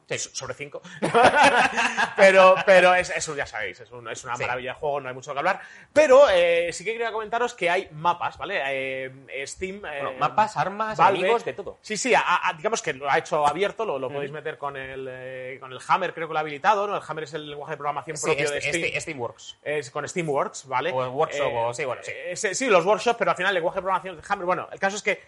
Sí. Sobre 5. pero pero es, eso ya sabéis, es, un- es una Sí. maravilla de juego, no hay mucho que hablar. Pero eh, sí que quería comentaros que hay mapas, ¿vale? Eh, Steam. eh, Bueno, mapas, armas, Valve- de todo. Sí, sí, a- a- digamos que lo ha hecho abierto, lo, lo podéis meter con el, con el Hammer, creo que lo ha habilitado, ¿no? El Hammer es el lenguaje de programación Sí, propio este- de Steam. este- Steamworks. Es con Steamworks, ¿vale? O el Workshop, o- sí, bueno, sí. sí, los workshops, pero al final el lenguaje de programación de Hammer. Bueno, el caso es que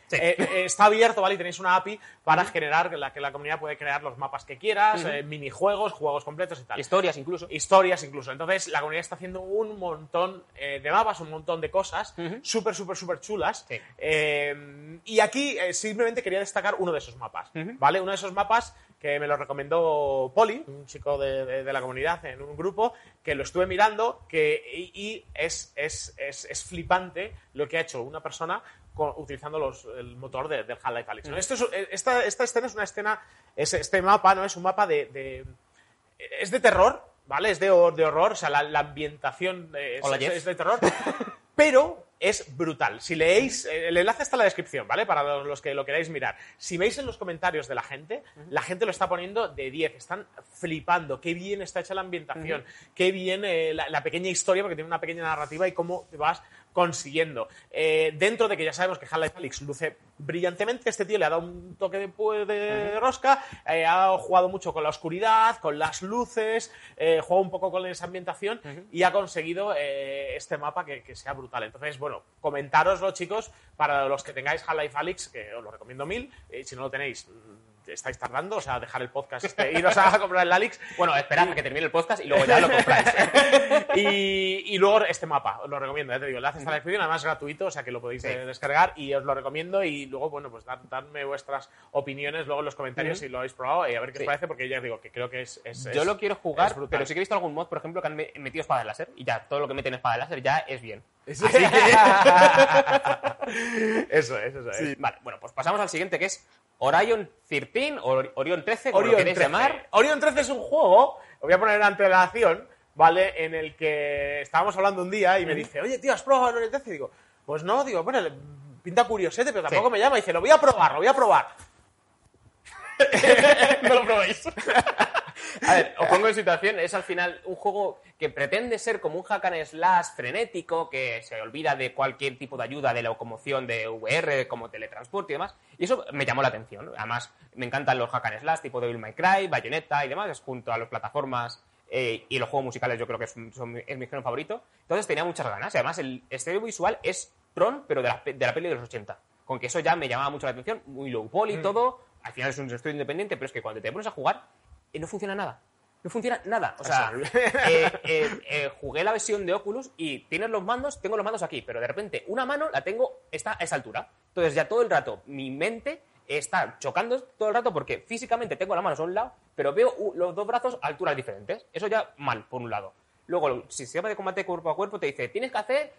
está abierto, ¿vale? Y tenéis una API para generar, que la que la comunidad puede crear los mapas que quieras, eh, minijuegos, juegos completos y tal. Historias incluso. Historias incluso. Entonces, la comunidad está haciendo un montón eh, de mapas, un montón de cosas súper, súper, súper chulas. Sí. Eh, y aquí eh, simplemente quería destacar uno de esos mapas, ¿vale? Uno de esos mapas que me lo recomendó Poli, un chico de, de- de la comunidad en un grupo, que lo estuve mirando que, y, y es, es, es, es flipante lo que ha hecho una persona con- utilizando los, el motor de- del Half-Life Alyx. ¿no? Esto es- eh, esta, esta escena es una escena, es, este mapa no es un mapa de- de es de terror, ¿vale? Es de, hor- de horror, o sea, la, la ambientación es, Hola, es- Jeff. es de terror, pero es brutal. Si leéis, eh, el enlace está en la descripción, ¿vale? Para los, los que lo queráis mirar. Si veis en los comentarios de la gente, la gente lo está poniendo de 10, están flipando, qué bien está hecha la ambientación, qué bien eh, la, la pequeña historia, porque tiene una pequeña narrativa y cómo te vas consiguiendo. Eh, dentro de que ya sabemos que Half-Life Alyx luce brillantemente, este tío le ha dado un toque de, pu- de rosca, eh, ha jugado mucho con la oscuridad, con las luces, eh, juega un poco con esa ambientación y ha conseguido eh, este mapa que, que sea brutal. Entonces, bueno, comentároslo, chicos, para los que tengáis Half-Life Alyx, que os lo recomiendo mil, si no lo tenéis, estáis tardando, o sea, dejar el podcast, este, iros a comprar el Alyx. Bueno, esperad a que termine el podcast y luego ya lo compráis. y, y luego este mapa, os lo recomiendo, ya te digo, el enlace está en la descripción, además es gratuito, o sea que lo podéis Sí. eh, descargar y os lo recomiendo y luego, bueno, pues dar- dadme vuestras opiniones luego en los comentarios si lo habéis probado y a ver qué Sí. os parece, porque ya os digo que creo que es... es- Yo es- lo quiero jugar, pero sí que he visto algún mod, por ejemplo, que han me- metido espada láser y ya todo lo que meten espada láser ya es bien. eso es, eso es. Vale, bueno, pues pasamos al siguiente que es Orion 13 o Orion 13, como lo Orion queréis 13. llamar. Orion 13 es un juego, lo voy a poner en antelación, ¿vale? En el que estábamos hablando un día y me dice, oye, tío, ¿has probado el Orion 13? Y digo, pues no, digo, bueno, pinta curiosete, pero tampoco Sí. me llama. Y dice, lo voy a probar, lo voy a probar. no lo probéis. A ver, os pongo en situación, es al final un juego que pretende ser como un hack and slash frenético, que se olvida de cualquier tipo de ayuda de locomoción de VR, como teletransporte y demás, y eso me llamó la atención. Además, me encantan los hack and slash tipo Devil May Cry, Bayonetta y demás, junto a las plataformas eh, y los juegos musicales yo creo que es, son mi- es mi género favorito. Entonces tenía muchas ganas, y además el estilo visual es Tron, pero de la, de la peli de los 80. Con que eso ya me llamaba mucho la atención, muy low poly y todo, al final es un estudio independiente, pero es que cuando te pones a jugar, no funciona nada. No funciona nada. O sea, eh, eh, eh, jugué la versión de Oculus y tienes los mandos, tengo los mandos aquí, pero de repente una mano la tengo, está a esa altura. Entonces ya todo el rato mi mente está chocando todo el rato porque físicamente tengo las manos a un lado, pero veo los dos brazos a alturas diferentes. Eso ya mal, por un lado. Luego, el sistema de combate cuerpo a cuerpo te dice, tienes que hacer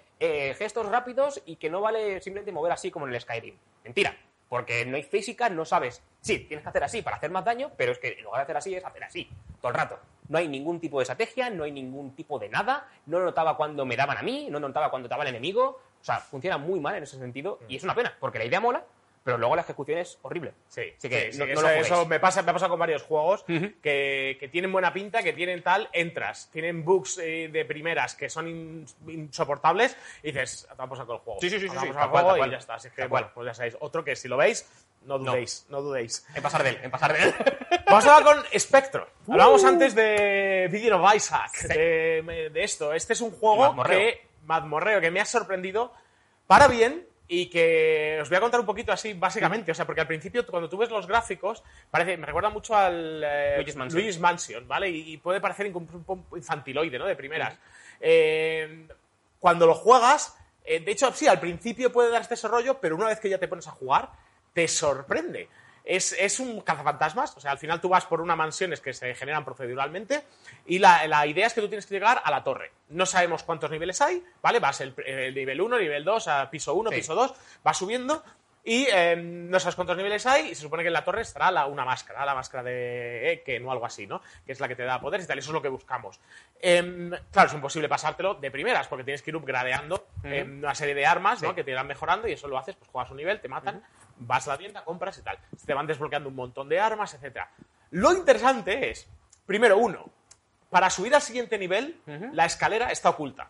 gestos rápidos y que no vale simplemente mover así como en el Skyrim. Mentira, porque no hay física, no sabes. Sí, tienes que hacer así para hacer más daño, pero es que en lugar de hacer así es hacer así, todo el rato. No hay ningún tipo de estrategia, no hay ningún tipo de nada, no notaba cuando me daban a mí, no notaba cuando daba el enemigo. O sea, funciona muy mal en ese sentido y es una pena, porque la idea mola, pero luego la ejecución es horrible. Sí, Así que sí, no, sí, no eso, lo eso me pasa, me pasa con varios juegos Ujú. que, que tienen buena pinta, que tienen tal, entras, tienen bugs eh, de primeras que son in- insoportables y dices, vamos a con el juego. Sí, sí, sí, sí, Vamos sí, al tal cual, juego y ya está. Así que, bueno, pues ya sabéis. Otro que si lo veis, no dudéis, no, dudéis. En pasar de él, en pasar de él. Vamos a hablar con Spectro. Uh. Hablábamos antes de Video of Isaac, de, de esto. Este es un juego Mazmorreo. que, mazmorreo, que me ha sorprendido para bien y que os voy a contar un poquito así, básicamente. O sea, porque al principio, cuando tú ves los gráficos, parece, me recuerda mucho al eh, Mansion. ¿vale? Y, y puede parecer un poco infantiloide, ¿no? De primeras. Eh, cuando lo juegas, eh, de hecho, sí, al principio puede dar este rollo, pero una vez que ya te pones a jugar, te sorprende. Es, es un cazafantasmas, o sea, al final tú vas por unas mansiones que se generan proceduralmente y la, la idea es que tú tienes que llegar a la torre. No sabemos cuántos niveles hay, ¿vale? Vas el, el nivel 1, nivel 2, a piso 1, Sí. piso 2, vas subiendo y eh, no sabes cuántos niveles hay y se supone que en la torre estará la- una máscara, la máscara de Eken o algo así, ¿no? Que es la que te da poderes y tal, eso es lo que buscamos. Em, claro, es imposible pasártelo de primeras porque tienes que ir upgradeando em, una serie de armas, ¿no? Que te irán mejorando y eso lo haces, pues juegas un nivel, te matan, vas a la tienda, compras y tal. Se te van desbloqueando un montón de armas, etcétera. Lo interesante es, primero, uno, para subir al siguiente nivel, la escalera está oculta.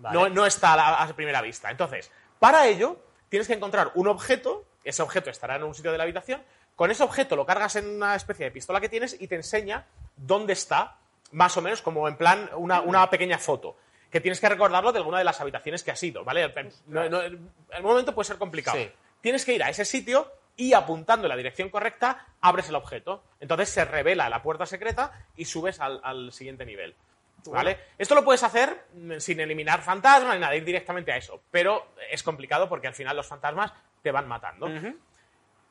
Vale. No, no está a, la- a primera vista. Entonces, para ello, tienes que encontrar un objeto, ese objeto estará en un sitio de la habitación, con ese objeto lo cargas en una especie de pistola que tienes y te enseña dónde está, más o menos como en plan una, una pequeña foto. Que tienes que recordarlo de alguna de las habitaciones que has ido, ¿vale? No- el momento puede ser complicado. Sí. Tienes que ir a ese sitio y apuntando en la dirección correcta, abres el objeto. Entonces se revela la puerta secreta y subes al, al siguiente nivel. ¿Vale? Esto lo puedes hacer sin eliminar fantasmas ni nada, ir directamente a eso. Pero es complicado porque al final los fantasmas te van matando.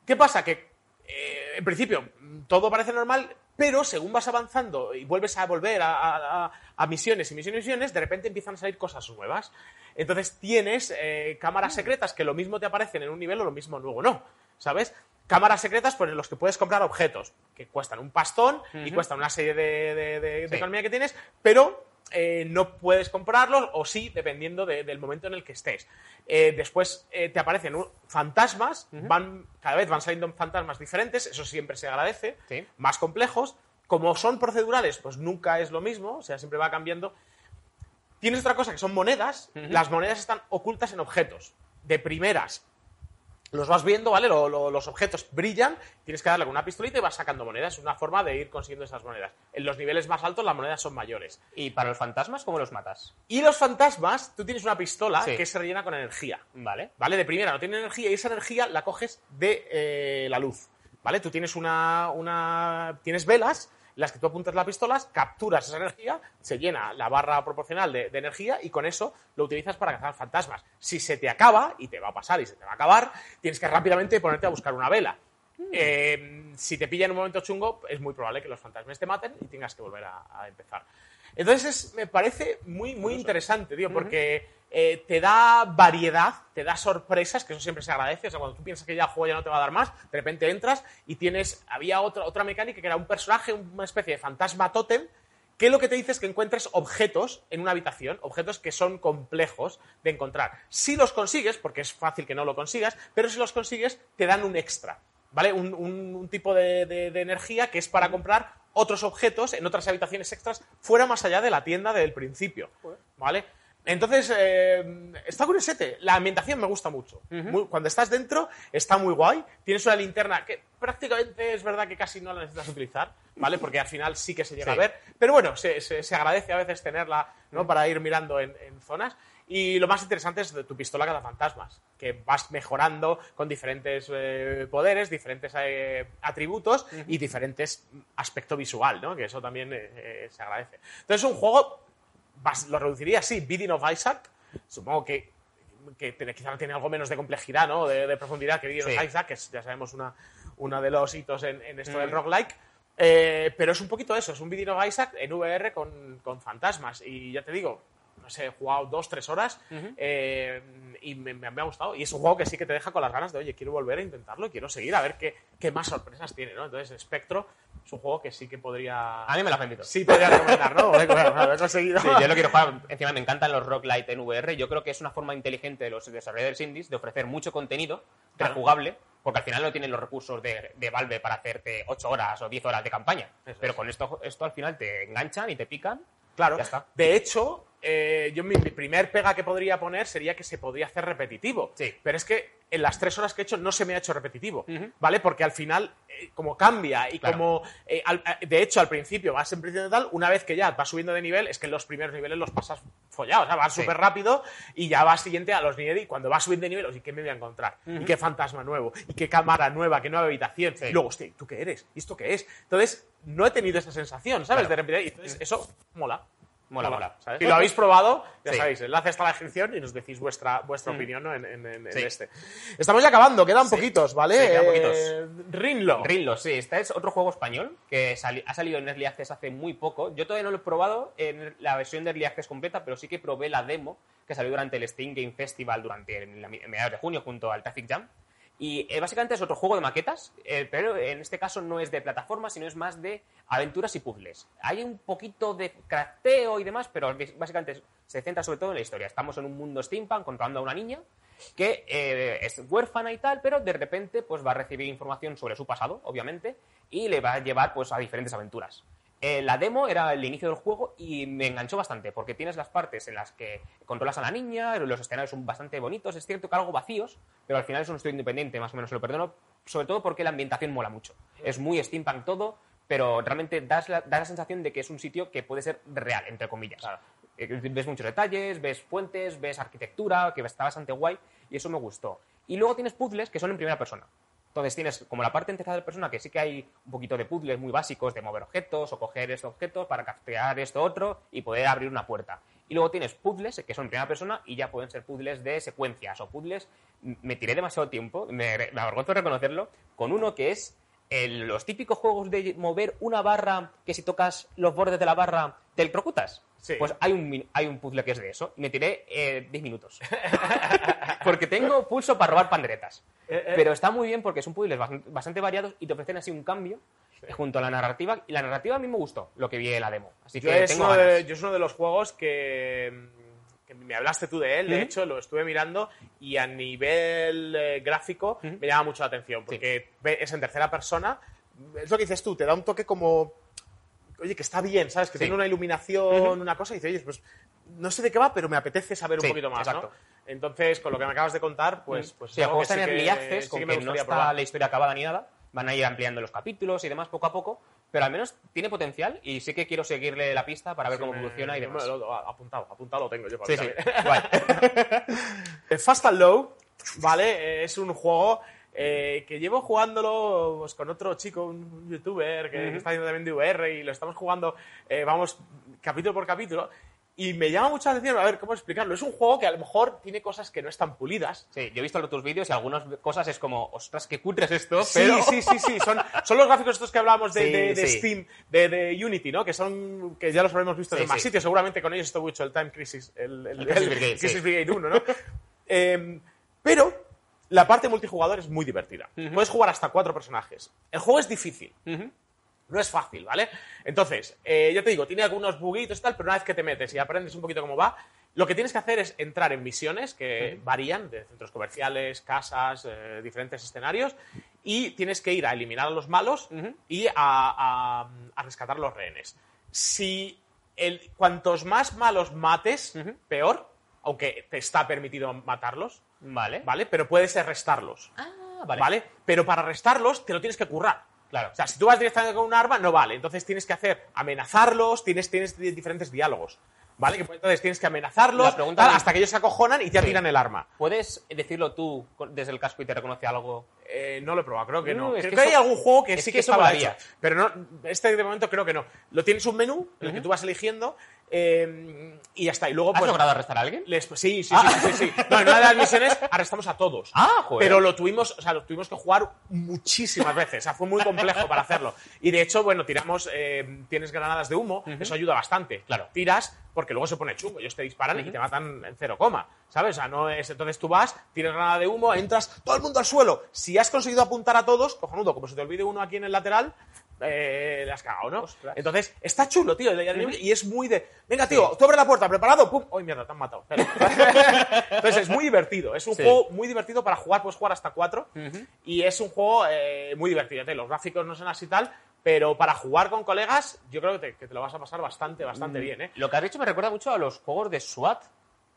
¿Qué pasa? Que eh, en principio todo parece normal, pero según vas avanzando y vuelves a volver a, a- a- a misiones y misiones y misiones, de repente empiezan a salir cosas nuevas. Entonces tienes eh, cámaras secretas que lo mismo te aparecen en un nivel o lo mismo luego no. ¿Sabes? Cámaras secretas por los que puedes comprar objetos que cuestan un pastón y cuestan una serie de, de- de- de Sí. economía que tienes, pero eh, no puedes comprarlos o sí, dependiendo de- del momento en el que estés. Eh, después eh, te aparecen un- fantasmas, van, cada vez van saliendo fantasmas diferentes, eso siempre se agradece, Sí. más complejos. Como son procedurales, pues nunca es lo mismo, o sea, siempre va cambiando. Tienes otra cosa que son monedas, las monedas están ocultas en objetos. De primeras, los vas viendo, ¿vale? Lo- lo- los objetos brillan, tienes que darle con una pistolita y vas sacando monedas. Es una forma de ir consiguiendo esas monedas. En los niveles más altos las monedas son mayores. ¿Y para los fantasmas cómo los matas? Y los fantasmas, tú tienes una pistola Sí. que se rellena con energía. Vale. ¿Vale? De primera no tiene energía y esa energía la coges de eh, la luz. ¿Vale? Tú tienes una, una. Tienes velas, las que tú apuntas las pistolas, capturas esa energía, se llena la barra proporcional de, de energía y con eso lo utilizas para cazar fantasmas. Si se te acaba, y te va a pasar y se te va a acabar, tienes que rápidamente ponerte a buscar una vela. Eh, si te pilla en un momento chungo, es muy probable que los fantasmas te maten y tengas que volver a, a empezar. Entonces es- me parece muy, muy interesante, tío, porque eh, te da variedad, te da sorpresas, que eso siempre se agradece. O sea, cuando tú piensas que ya el juego ya no te va a dar más, de repente entras y tienes. Había otra, otra mecánica que era un personaje, una especie de fantasma tótem, que lo que te dice es que encuentres objetos en una habitación, objetos que son complejos de encontrar. Si los consigues, porque es fácil que no lo consigas, pero si los consigues, te dan un extra, ¿vale? Un, un- un tipo de, de- de energía que es para comprar otros objetos en otras habitaciones extras fuera más allá de la tienda del principio, ¿vale? Entonces, eh, está curiosete. La ambientación me gusta mucho. Muy- cuando estás dentro, está muy guay. Tienes una linterna que prácticamente es verdad que casi no la necesitas utilizar, ¿vale? Porque al final sí que se llega Sí. a ver. Pero bueno, se, se- se agradece a veces tenerla, ¿no? Para ir mirando en, en zonas. Y lo más interesante es tu pistola cada fantasmas, que vas mejorando con diferentes eh, poderes, diferentes eh, atributos y diferentes aspecto visual, ¿no? Que eso también eh, eh, se agradece. Entonces es un juego lo reduciría así, Bidding of Isaac. Supongo que, que quizá tiene algo menos de complejidad, ¿no? De, de profundidad que Bidding Sí. of Isaac, que es, ya sabemos una, uno de los hitos en, en esto del Mm. roguelike. Eh, pero es un poquito eso, es un Bidding of Isaac en VR con, con fantasmas. Y ya te digo, no sé, he jugado dos, tres horas eh, y me, me- me ha gustado. Y es un juego que sí que te deja con las ganas de, oye, quiero volver a intentarlo y quiero seguir a ver qué, qué más sorpresas tiene, ¿no? Entonces, Spectro es un juego que sí que podría... A mí me lo has vendido. Sí, podría recomendar, ¿no? Haber conseguido. Sí, yo lo quiero jugar. Encima me encantan los roguelite en VR. Yo creo que es una forma inteligente de los desarrolladores indies de ofrecer mucho contenido rejugable, porque al final no tienen los recursos de, de Valve para hacerte 8 horas o 10 horas de campaña. Eso Pero es. con esto, esto al final te enganchan y te pican. Claro. Ya está. De hecho, eh, yo mi, mi primer pega que podría poner sería que se podría hacer repetitivo. Sí. Pero es que en las tres horas que he hecho no se me ha hecho repetitivo, Ujú. ¿vale? Porque al final, eh, como cambia y Claro. como... eh, al- eh, de hecho, al principio vas en principio tal, una vez que ya vas subiendo de nivel, es que los primeros niveles los pasas follados, o sea, vas Sí. súper rápido y ya vas siguiente a los niveles y cuando vas subiendo de nivel, ¿y qué me voy a encontrar? ¿Y qué fantasma nuevo? ¿Y qué cámara nueva? ¿Qué nueva habitación? Sí. Y luego, hostia, ¿tú qué eres? ¿Y esto qué es? Entonces, no he tenido esa sensación, ¿sabes? Claro. De repente, y entonces eso mola. Mola, mola. Si lo habéis probado, ya Sí. sabéis, enlace está en la descripción y nos decís vuestra, vuestra opinión ¿no? en, en- en- Sí. este. Estamos ya acabando, quedan Sí. poquitos, ¿vale? Quedan Eh, Rinlo. Rinlo, sí, este es otro juego español que sali- ha salido en Early Access hace muy poco. Yo todavía no lo he probado en la versión de Early Access completa, pero sí que probé la demo que salió durante el Steam Game Festival durante mediados de junio junto al Traffic Jam. Y eh, básicamente es otro juego de maquetas, eh, pero en este caso no es de plataforma, sino es más de aventuras y puzzles. Hay un poquito de crafteo y demás, pero básicamente se centra sobre todo en la historia. Estamos en un mundo steampunk controlando a una niña que eh, es huérfana y tal, pero de repente pues va a recibir información sobre su pasado, obviamente, y le va a llevar pues a diferentes aventuras. Eh, la demo era el inicio del juego y me enganchó bastante, porque tienes las partes en las que controlas a la niña, los escenarios son bastante bonitos, es cierto que algo vacíos, pero al final es un estudio independiente, más o menos se lo perdono, sobre todo porque la ambientación mola mucho. Es muy steampunk todo, pero realmente das la, da la sensación de que es un sitio que puede ser real, entre comillas. Eh, Ves muchos detalles, ves puentes, ves arquitectura, que está bastante guay, y eso me gustó. Y luego tienes puzzles que son en primera persona. Entonces tienes como la parte en tercera persona que sí que hay un poquito de puzzles muy básicos de mover objetos o coger estos objetos para capturar esto otro y poder abrir una puerta. Y luego tienes puzzles que son en primera persona y ya pueden ser puzzles de secuencias o puzzles. Me tiré demasiado tiempo, me, me avergüenzo reconocerlo, con uno que es los típicos juegos de mover una barra que si tocas los bordes de la barra te electrocutas. Sí. Pues hay un, hay un puzzle que es de eso y me tiré eh, 10 minutos. porque tengo pulso para robar panderetas. Eh, eh. Pero está muy bien porque son puzzles bastante, bastante variados y te ofrecen así un cambio junto a la narrativa. Y la narrativa a mí me gustó, lo que vi en la demo. Así Yo que es, tengo uno de, ganas. yo es uno de los juegos que, que me hablaste tú de él, de hecho, lo estuve mirando y a nivel eh, gráfico me llama mucho la atención, porque ve- es en tercera persona, es lo que dices tú, te da un toque como, oye, que está bien, ¿sabes? Que Sí. tiene una iluminación, una cosa, y dices, oye, pues no sé de qué va, pero me apetece saber un poquito más, exacto. ¿no? Entonces, con lo que me acabas de contar, pues... pues Sí, el algo juego que está en sí Early que- Access, sí con que no está probar. la historia acabada ni nada. Van a ir ampliando los capítulos y demás poco a poco. Pero al menos tiene potencial y sí que quiero seguirle la pista para ver Sí, cómo me- evoluciona y demás. lo- apuntado, apuntado lo tengo yo. para Sí, mí sí. Eh, Fast and Low, ¿vale? Eh, Es un juego eh, que llevo jugándolo pues, con otro chico, un youtuber que, que está haciendo también de VR y lo estamos jugando, eh, vamos, capítulo por capítulo. Y me llama mucha atención, a ver, ¿cómo explicarlo? Es un juego que a lo mejor tiene cosas que no están pulidas. Sí, yo he visto tus vídeos y algunas cosas es como, ostras, qué cutres esto, Sí, pero... sí, sí, sí. Son, son los gráficos estos que hablábamos de, Sí, de- de sí. Steam, de, de Unity, ¿no? Que son, que ya los habremos visto en más sitios. Seguramente con ellos esto mucho, el Time Crisis, el, el- El Crisis el Brigade, Crisis. Brigade 1, ¿no? Em, pero la parte multijugador es muy divertida. Puedes jugar hasta cuatro personajes. El juego es difícil. No es fácil, ¿vale? Entonces, eh, yo te digo, tiene algunos buguitos y tal, pero una vez que te metes y aprendes un poquito cómo va, lo que tienes que hacer es entrar en misiones que varían de centros comerciales, casas, eh, diferentes escenarios, y tienes que ir a eliminar a los malos y a, a- a rescatar a los rehenes. Si el, cuantos más malos mates, peor, aunque te está permitido matarlos, Vale. ¿vale? Pero puedes restarlos. Ah, vale. ¿Vale? Pero para restarlos te lo tienes que currar. Claro. O sea, si tú vas directamente con un arma, no vale. Entonces tienes que hacer amenazarlos, tienes, tienes di- diferentes diálogos. ¿Vale? Que Entonces tienes que amenazarlos tal, hasta que ellos se acojonan y te Sí. tiran el arma. ¿Puedes decirlo tú desde el casco y te reconoce algo? Eh, no lo he probado, creo que no. No, es creo que que, hay algún juego que es sí que que, eso estaba hecho. Pero no, este de momento creo que no. Lo tienes un menú en el que tú vas eligiendo eh, y ya está. Y luego ¿Has pues, logrado arrestar a alguien? Les- sí, sí, sí, sí, sí, sí. No, en una de las misiones arrestamos a todos. Ah, joder. Pero lo tuvimos, o sea, lo tuvimos que jugar muchísimas veces. O sea, fue muy complejo para hacerlo. Y de hecho, bueno, tiramos, eh, tienes granadas de humo, eso ayuda bastante. Claro. Tiras porque luego se pone chungo. Ellos te disparan y te matan en cero coma. ¿Sabes? O sea, no es. Entonces tú vas, tiras granada de humo, entras, todo el mundo al suelo. Si has conseguido apuntar a todos, cojonudo, como se te olvide uno aquí en el lateral, eh, le has cagado, ¿no? Ostras. Entonces, está chulo, tío. Y es muy de. Venga, tío, tú abre la puerta, preparado, pum. ¡Ay, mierda, te han matado! Entonces, es muy divertido. Es un Sí. juego muy divertido para jugar, puedes jugar hasta cuatro. Y es un juego eh, muy divertido. Los gráficos no son así tal, pero para jugar con colegas, yo creo que te, que te lo vas a pasar bastante, bastante bien, ¿eh? Lo que has dicho me recuerda mucho a los juegos de SWAT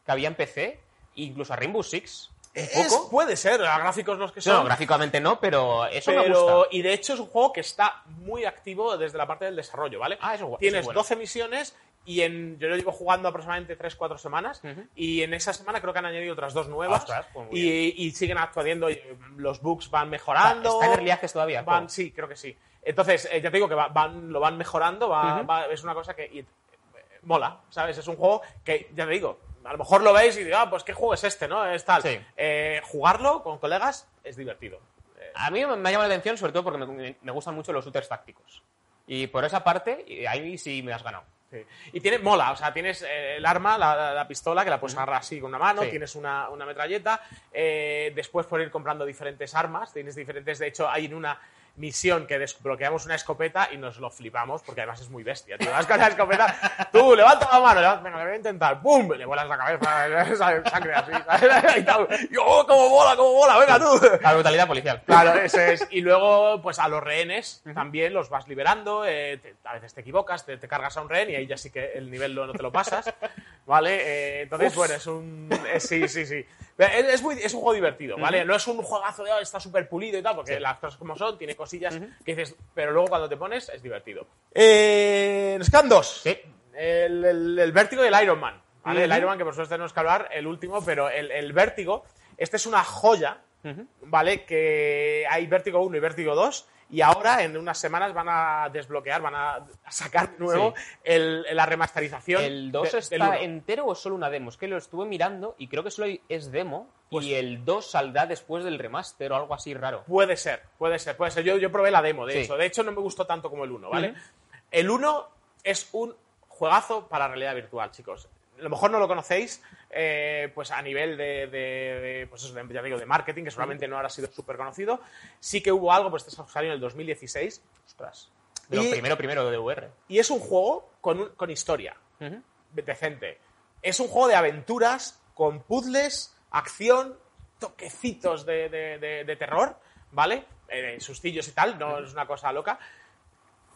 que había en PC, incluso a Rainbow Six. Un Es- poco. puede ser, los gráficos los que son. No, gráficamente no, pero eso me pero, gusta. y de hecho es un juego que está muy activo desde la parte del desarrollo, ¿vale? Ah, eso eso Tienes es bueno. 12 misiones y en, yo lo llevo jugando aproximadamente 3-4 semanas y en esa semana creo que han añadido otras dos nuevas Ostras, pues y, y siguen actuando, y, eh, los bugs van mejorando. ¿Está en Early Access todavía Van, sí, creo que sí. Entonces, eh, ya te digo que va- van, lo van mejorando, va- va- es una cosa que... y, eh, mola, ¿sabes? Es un juego que, ya te digo, a lo mejor lo veis y digo, ah, pues qué juego es este, ¿no? Es tal. Sí. Eh, jugarlo con colegas es divertido. A mí me ha llamado la atención sobre todo porque me, me gustan mucho los shooters tácticos. Y por esa parte, ahí sí me has ganado. Sí. Y tiene, mola, o sea, tienes eh, el arma, la, la- la pistola, que la puedes agarrar así con una mano, Sí. tienes una, una metralleta, eh, después por ir comprando diferentes armas, tienes diferentes, de hecho hay en una misión que desbloqueamos una escopeta y nos lo flipamos, porque además es muy bestia, tío, vas con la escopeta, tú, levanta la mano, levanta- venga, lo voy a intentar, ¡pum! Le vuelas la cabeza, sangre así, ¿sabes? y tal, y, ¡oh, cómo mola, cómo mola, venga tú! La brutalidad policial. Claro, eso es. Y luego, pues a los rehenes también los vas liberando. eh, te- a veces te equivocas, te, te cargas a un rehén y ahí ya sí que el nivel no, no te lo pasas. ¿Vale? Eh, entonces, bueno, es un. eh, sí, sí, sí. Es, es muy- es un juego divertido, ¿vale? No es un juegazo de "Oh, está súper pulido y tal, porque las cosas como son, tiene cosillas que dices, pero luego cuando te pones es divertido. Eh, nos quedan dos. Sí. El, el, el Vértigo y el Iron Man. ¿vale? El. Iron Man, que por supuesto tenemos que hablar, el último, pero el, el Vértigo, este es una joya, ¿vale? Que hay Vértigo 1 y Vértigo 2, y ahora en unas semanas van a desbloquear, van a sacar de nuevo Sí. el- la remasterización. ¿El 2 de- está entero o solo una demo? Es que lo estuve mirando y creo que solo es demo Pues- y el 2 saldrá después del remaster o algo así raro. Puede ser, puede ser, puede ser. Yo, yo probé la demo, de Sí. hecho. De hecho, no me gustó tanto como el 1, ¿vale? El 1 es un juegazo para realidad virtual, chicos. A lo mejor no lo conocéis, eh, pues a nivel de, de- de, pues eso, de- ya digo, de marketing, que seguramente no habrá sido súper conocido. Sí que hubo algo, pues este salió en el 2016. Ostras. De lo Y- primero, primero de VR. Y es un juego con, un- con historia decente. Es un juego de aventuras con puzzles, acción, toquecitos de, de- de- de terror, ¿vale? Eh, sustillos y tal, no es una cosa loca.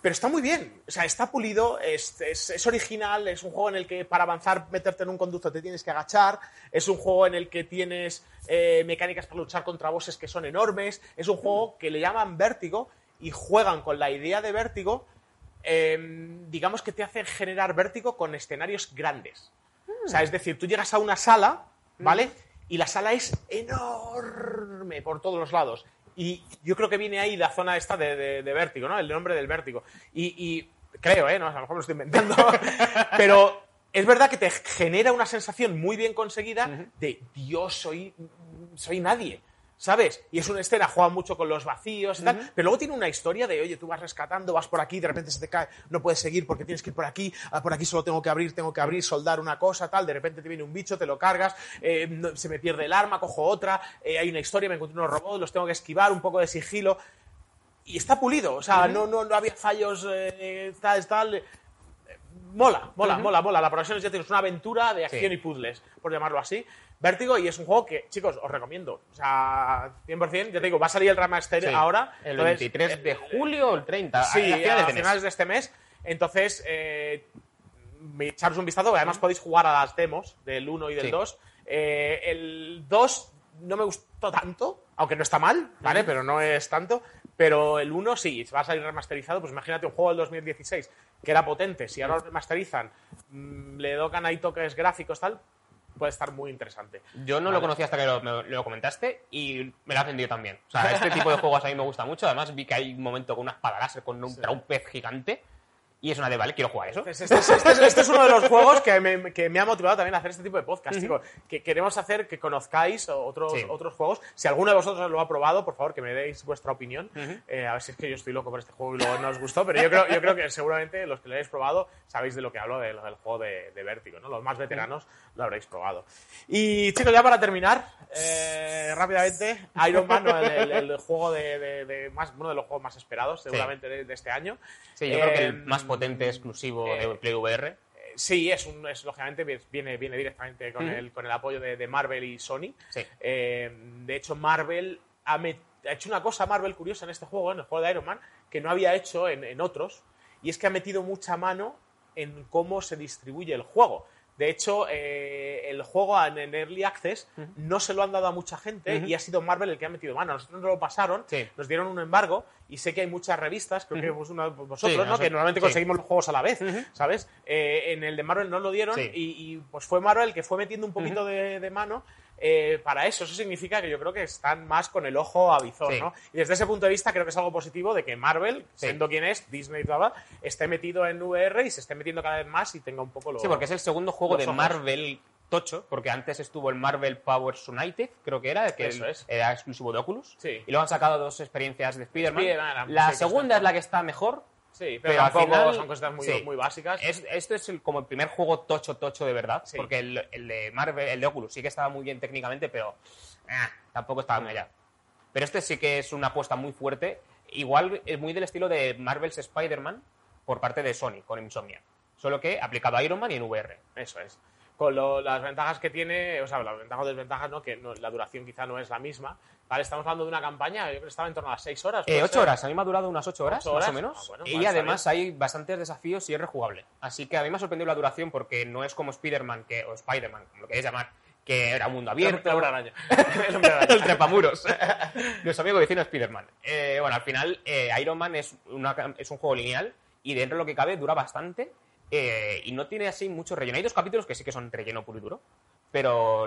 Pero está muy bien, o sea, está pulido, es, es- es original, es un juego en el que para avanzar, meterte en un conducto te tienes que agachar, es un juego en el que tienes eh, mecánicas para luchar contra bosses que son enormes, es un juego que le llaman vértigo y juegan con la idea de vértigo, eh, digamos que te hacen generar vértigo con escenarios grandes. O sea, es decir, tú llegas a una sala, ¿vale? Y la sala es enorme por todos los lados. Y yo creo que viene ahí la zona esta de, de- de vértigo, ¿no? El nombre del vértigo. Y, y creo, ¿eh? No, a lo mejor me lo estoy inventando. pero es verdad que te genera una sensación muy bien conseguida de Dios, soy, soy nadie. ¿Sabes? Y es una escena, juega mucho con los vacíos y tal, pero luego tiene una historia de, oye, tú vas rescatando, vas por aquí, de repente se te cae, no puedes seguir porque tienes que ir por aquí, ah, por aquí solo tengo que abrir, tengo que abrir, soldar una cosa, tal, de repente te viene un bicho, te lo cargas, eh, no- se me pierde el arma, cojo otra, eh, hay una historia, me encuentro unos robots, los tengo que esquivar, un poco de sigilo, y está pulido, o sea, no, no, no había fallos, eh, tal, tal. Eh, Mola, mola, mola, mola. La progresión es ya tienes una aventura de acción Sí. y puzzles, por llamarlo así. Vértigo, y es un juego que, chicos, os recomiendo. O sea, 100%, ya te digo, va a salir el remaster Sí. ahora. El entonces, 23 eh, de julio o el 30. Sí, a, finales a finales de este mes. Entonces, eh, echaros un vistazo, además podéis jugar a las demos del 1 y del Sí. 2. Eh, el 2 no me gustó tanto, aunque no está mal, ¿vale? Pero no es tanto. Pero el 1 sí, va a salir remasterizado. Pues imagínate un juego del 2016 que era potente. Si ahora lo remasterizan, mm, le tocan ahí toques gráficos, tal, puede estar muy interesante. Yo no Vale. lo conocía hasta que lo, me- lo comentaste y me lo ha vendido también. O sea, este tipo de juegos a mí me gusta mucho. Además, vi que hay un momento con una espada láser con un, un pez gigante y es una de, vale, quiero jugar eso. Este, este es- este es- este es uno de los juegos que me, que me ha motivado también a hacer este tipo de podcast, chicos. Que queremos hacer que conozcáis otros, Sí. otros juegos. Si alguno de vosotros lo ha probado, por favor, que me deis vuestra opinión. Eh, a ver si es que yo estoy loco por este juego y luego no os gustó, pero yo creo, yo creo que seguramente los que lo hayáis probado sabéis de lo que hablo, del, del juego de, de Vértigo, ¿no? Los más veteranos lo habréis probado. Y chicos, ya para terminar, eh, rápidamente, Iron Man, el, el- el juego de, de- más, uno de los juegos más esperados, seguramente, de, de este año. Sí, yo creo que Eh, el más potente exclusivo eh, de Play VR. eh, Sí, es, un, es lógicamente viene, viene directamente con, el, con el apoyo de, de Marvel y Sony. Sí. Eh, de hecho, Marvel ha, met- ha hecho una cosa Marvel curiosa en este juego, en el juego de Iron Man, que no había hecho en, en otros, y es que ha metido mucha mano en cómo se distribuye el juego. De hecho, eh, el juego en, Early Access no se lo han dado a mucha gente y ha sido Marvel el que ha metido mano. Nosotros nos lo pasaron, Sí. nos dieron un embargo y sé que hay muchas revistas, creo que vos- una- vosotros, Sí, ¿no? nosotros- que normalmente sí. conseguimos los juegos a la vez. ¿sabes? Eh, en el de Marvel no lo dieron y, y, pues fue Marvel el que fue metiendo un poquito de, de mano eh, para eso. Eso significa que yo creo que están más con el ojo avizor, Sí. ¿no? Y desde ese punto de vista creo que es algo positivo de que Marvel, Sí. siendo quien es, Disney y bla, esté metido en VR y se esté metiendo cada vez más y tenga un poco lo... Sí, porque es el segundo juego de ojos. Marvel tocho, porque antes estuvo el Marvel Powers United, creo que era, que el- es. era exclusivo de Oculus. Sí. Y luego han sacado dos experiencias de Spider-Man. La sí, segunda es la que está mejor. Sí, pero, pero al final- son cosas muy, sí. muy básicas. Es- esto es el- como el primer juego tocho tocho de verdad, Sí. porque el, el de Marvel, el de Oculus sí que estaba muy bien técnicamente, pero ah, tampoco estaba muy allá. Pero este sí que es una apuesta muy fuerte, igual es muy del estilo de Marvel's Spider-Man por parte de Sony con Insomnia, solo que aplicado a Iron Man y en VR. Eso es. Con lo- las ventajas que tiene, o sea, las ventajas o desventajas, ¿no? Que no- la duración quizá no es la misma. Vale, estamos hablando de una campaña, yo creo que estaba en torno a las 6 horas. Eh, puede ocho ser. horas, a mí me ha durado unas ocho horas, ¿Ocho horas? más o menos. Ah, bueno, y vale, además hay bastantes desafíos y es rejugable. Así que a mí me ha sorprendido la duración porque no es como Spider-Man, que, o Spider-Man, como lo queréis llamar, que era mundo abierto. El araña. El araña. el trepamuros. Nuestro amigo vecino Spider-Man. Eh, bueno, al final, eh, Iron Man es, una es un juego lineal y dentro de lo que cabe dura bastante eh, y no tiene así mucho relleno. Hay dos capítulos que sí que son relleno puro y duro, pero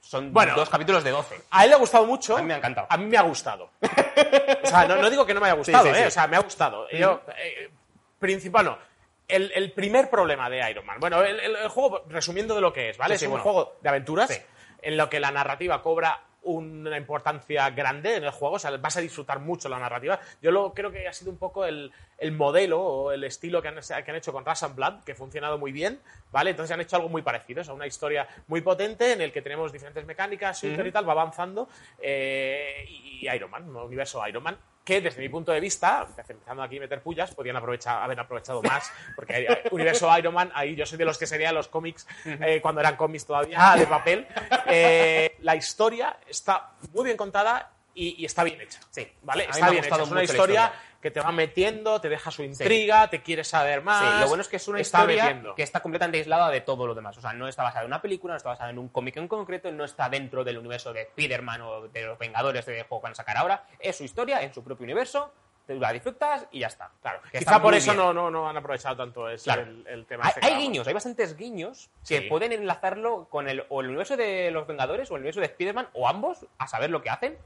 son Bueno. dos capítulos de 12. A él le ha gustado mucho. A mí me ha encantado. A mí me ha gustado. o sea, no, no digo que no me haya gustado, Sí, sí, ¿eh? sí. O sea, me ha gustado. Yo, eh, principal, no. El, el primer problema de Iron Man. Bueno, el, el- el juego, resumiendo de lo que es, ¿vale? Es un bueno. juego de aventuras en lo que la narrativa cobra una importancia grande en el juego, o sea, vas a disfrutar mucho la narrativa. Yo lo, creo que ha sido un poco el, el modelo o el estilo que han, que han hecho con Rush and Blood, que ha funcionado muy bien, ¿vale? Entonces han hecho algo muy parecido, o sea, una historia muy potente en el que tenemos diferentes mecánicas, shooter y tal, va avanzando, eh, y Iron Man, un universo Iron Man, que desde mi punto de vista, empezando aquí a meter pullas, aprovechar, haber aprovechado más, porque universo Iron Man, ahí yo soy de los que serían los cómics eh, cuando eran cómics todavía de papel. Eh, la historia está muy bien contada y, y está bien hecha. Sí. ¿Vale? Está me bien hecha. Es una historia, historia. que te va metiendo, te deja su intriga, te quieres saber más. Sí, lo bueno es que es una está historia metiendo. que está completamente aislada de todo lo demás. O sea, no está basada en una película, no está basada en un cómic en concreto, no está dentro del universo de Spider-Man o de los Vengadores de juego que van a sacar ahora. Es su historia en su propio universo, te la disfrutas y ya está. Claro, Que quizá está por eso no, no, no han aprovechado tanto ese, Claro. el, el tema. Hay, este hay guiños, hay bastantes guiños que Sí. pueden enlazarlo con el, o el universo de los Vengadores o el universo de Spider-Man o ambos, a saber lo que hacen.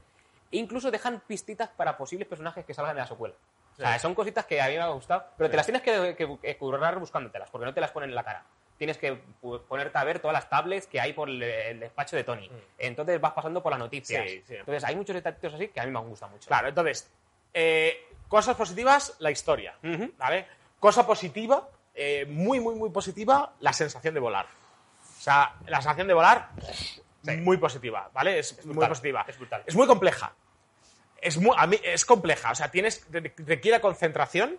E incluso dejan pistitas para posibles personajes que salgan de la secuela. O sea, son cositas que a mí me han gustado, pero te las tienes que, que- que currar buscándotelas, porque no te las ponen en la cara. Tienes que pu- ponerte a ver todas las tablets que hay por el, el despacho de Tony. Entonces vas pasando por las noticias. Mm. Sí, sí. Entonces hay muchos detallitos así que a mí me gustan mucho. Claro, entonces, eh, cosas positivas, la historia. ¿Vale? Cosa positiva, eh, muy, muy, muy positiva, la sensación de volar. O sea, la sensación de volar, muy positiva, ¿vale? Es, muy brutal, positiva. es brutal. Es muy compleja. Es, muy, a mí, es compleja. O sea, tienes, re- requiere concentración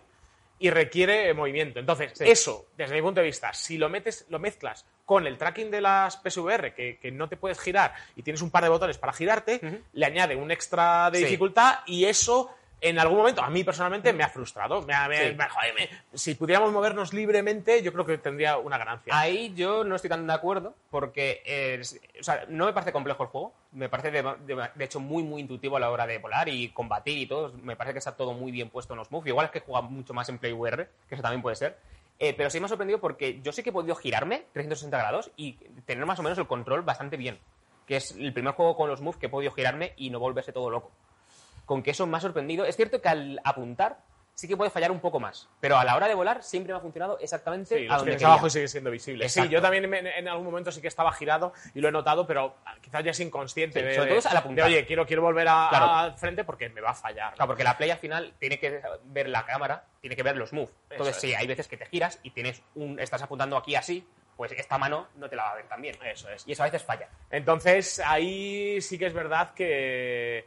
y requiere movimiento. Entonces, Sí. eso, desde mi punto de vista, si lo metes, lo mezclas con el tracking de las PSVR, que, que no te puedes girar y tienes un par de botones para girarte, le añade un extra de Sí. dificultad y eso en algún momento a mí personalmente me ha frustrado. Me ha- me- Sí. me- joder, me- si pudiéramos movernos libremente, yo creo que tendría una ganancia. Ahí yo no estoy tan de acuerdo porque es- o sea, no me parece complejo el juego. Me parece de, de- de hecho muy muy intuitivo a la hora de volar y combatir y todo. Me parece que está todo muy bien puesto en los moves. Igual es que juega mucho más en Play VR, que eso también puede ser. Eh, pero sí me ha sorprendido porque yo sí que he podido girarme 360 grados y tener más o menos el control bastante bien. Que es el primer juego con los moves que he podido girarme y no volverse todo loco. Con que eso me ha sorprendido. Es cierto que al apuntar sí que puede fallar un poco más. Pero a la hora de volar siempre me ha funcionado exactamente Sí, a donde quería. abajo sigue siendo visible. Sí, yo también en algún momento sí que estaba girado y lo he notado, pero quizás ya es inconsciente. Sí, de, sobre todo es al de, apuntar. oye, quiero, quiero volver a- Claro. al frente porque me va a fallar. Claro, porque la play al final tiene que ver la cámara, tiene que ver los moves. Entonces, sí, hay veces que te giras y tienes un, estás apuntando aquí así, pues esta mano no te la va a ver también. Eso es. Y eso a veces falla. Entonces, ahí sí que es verdad que.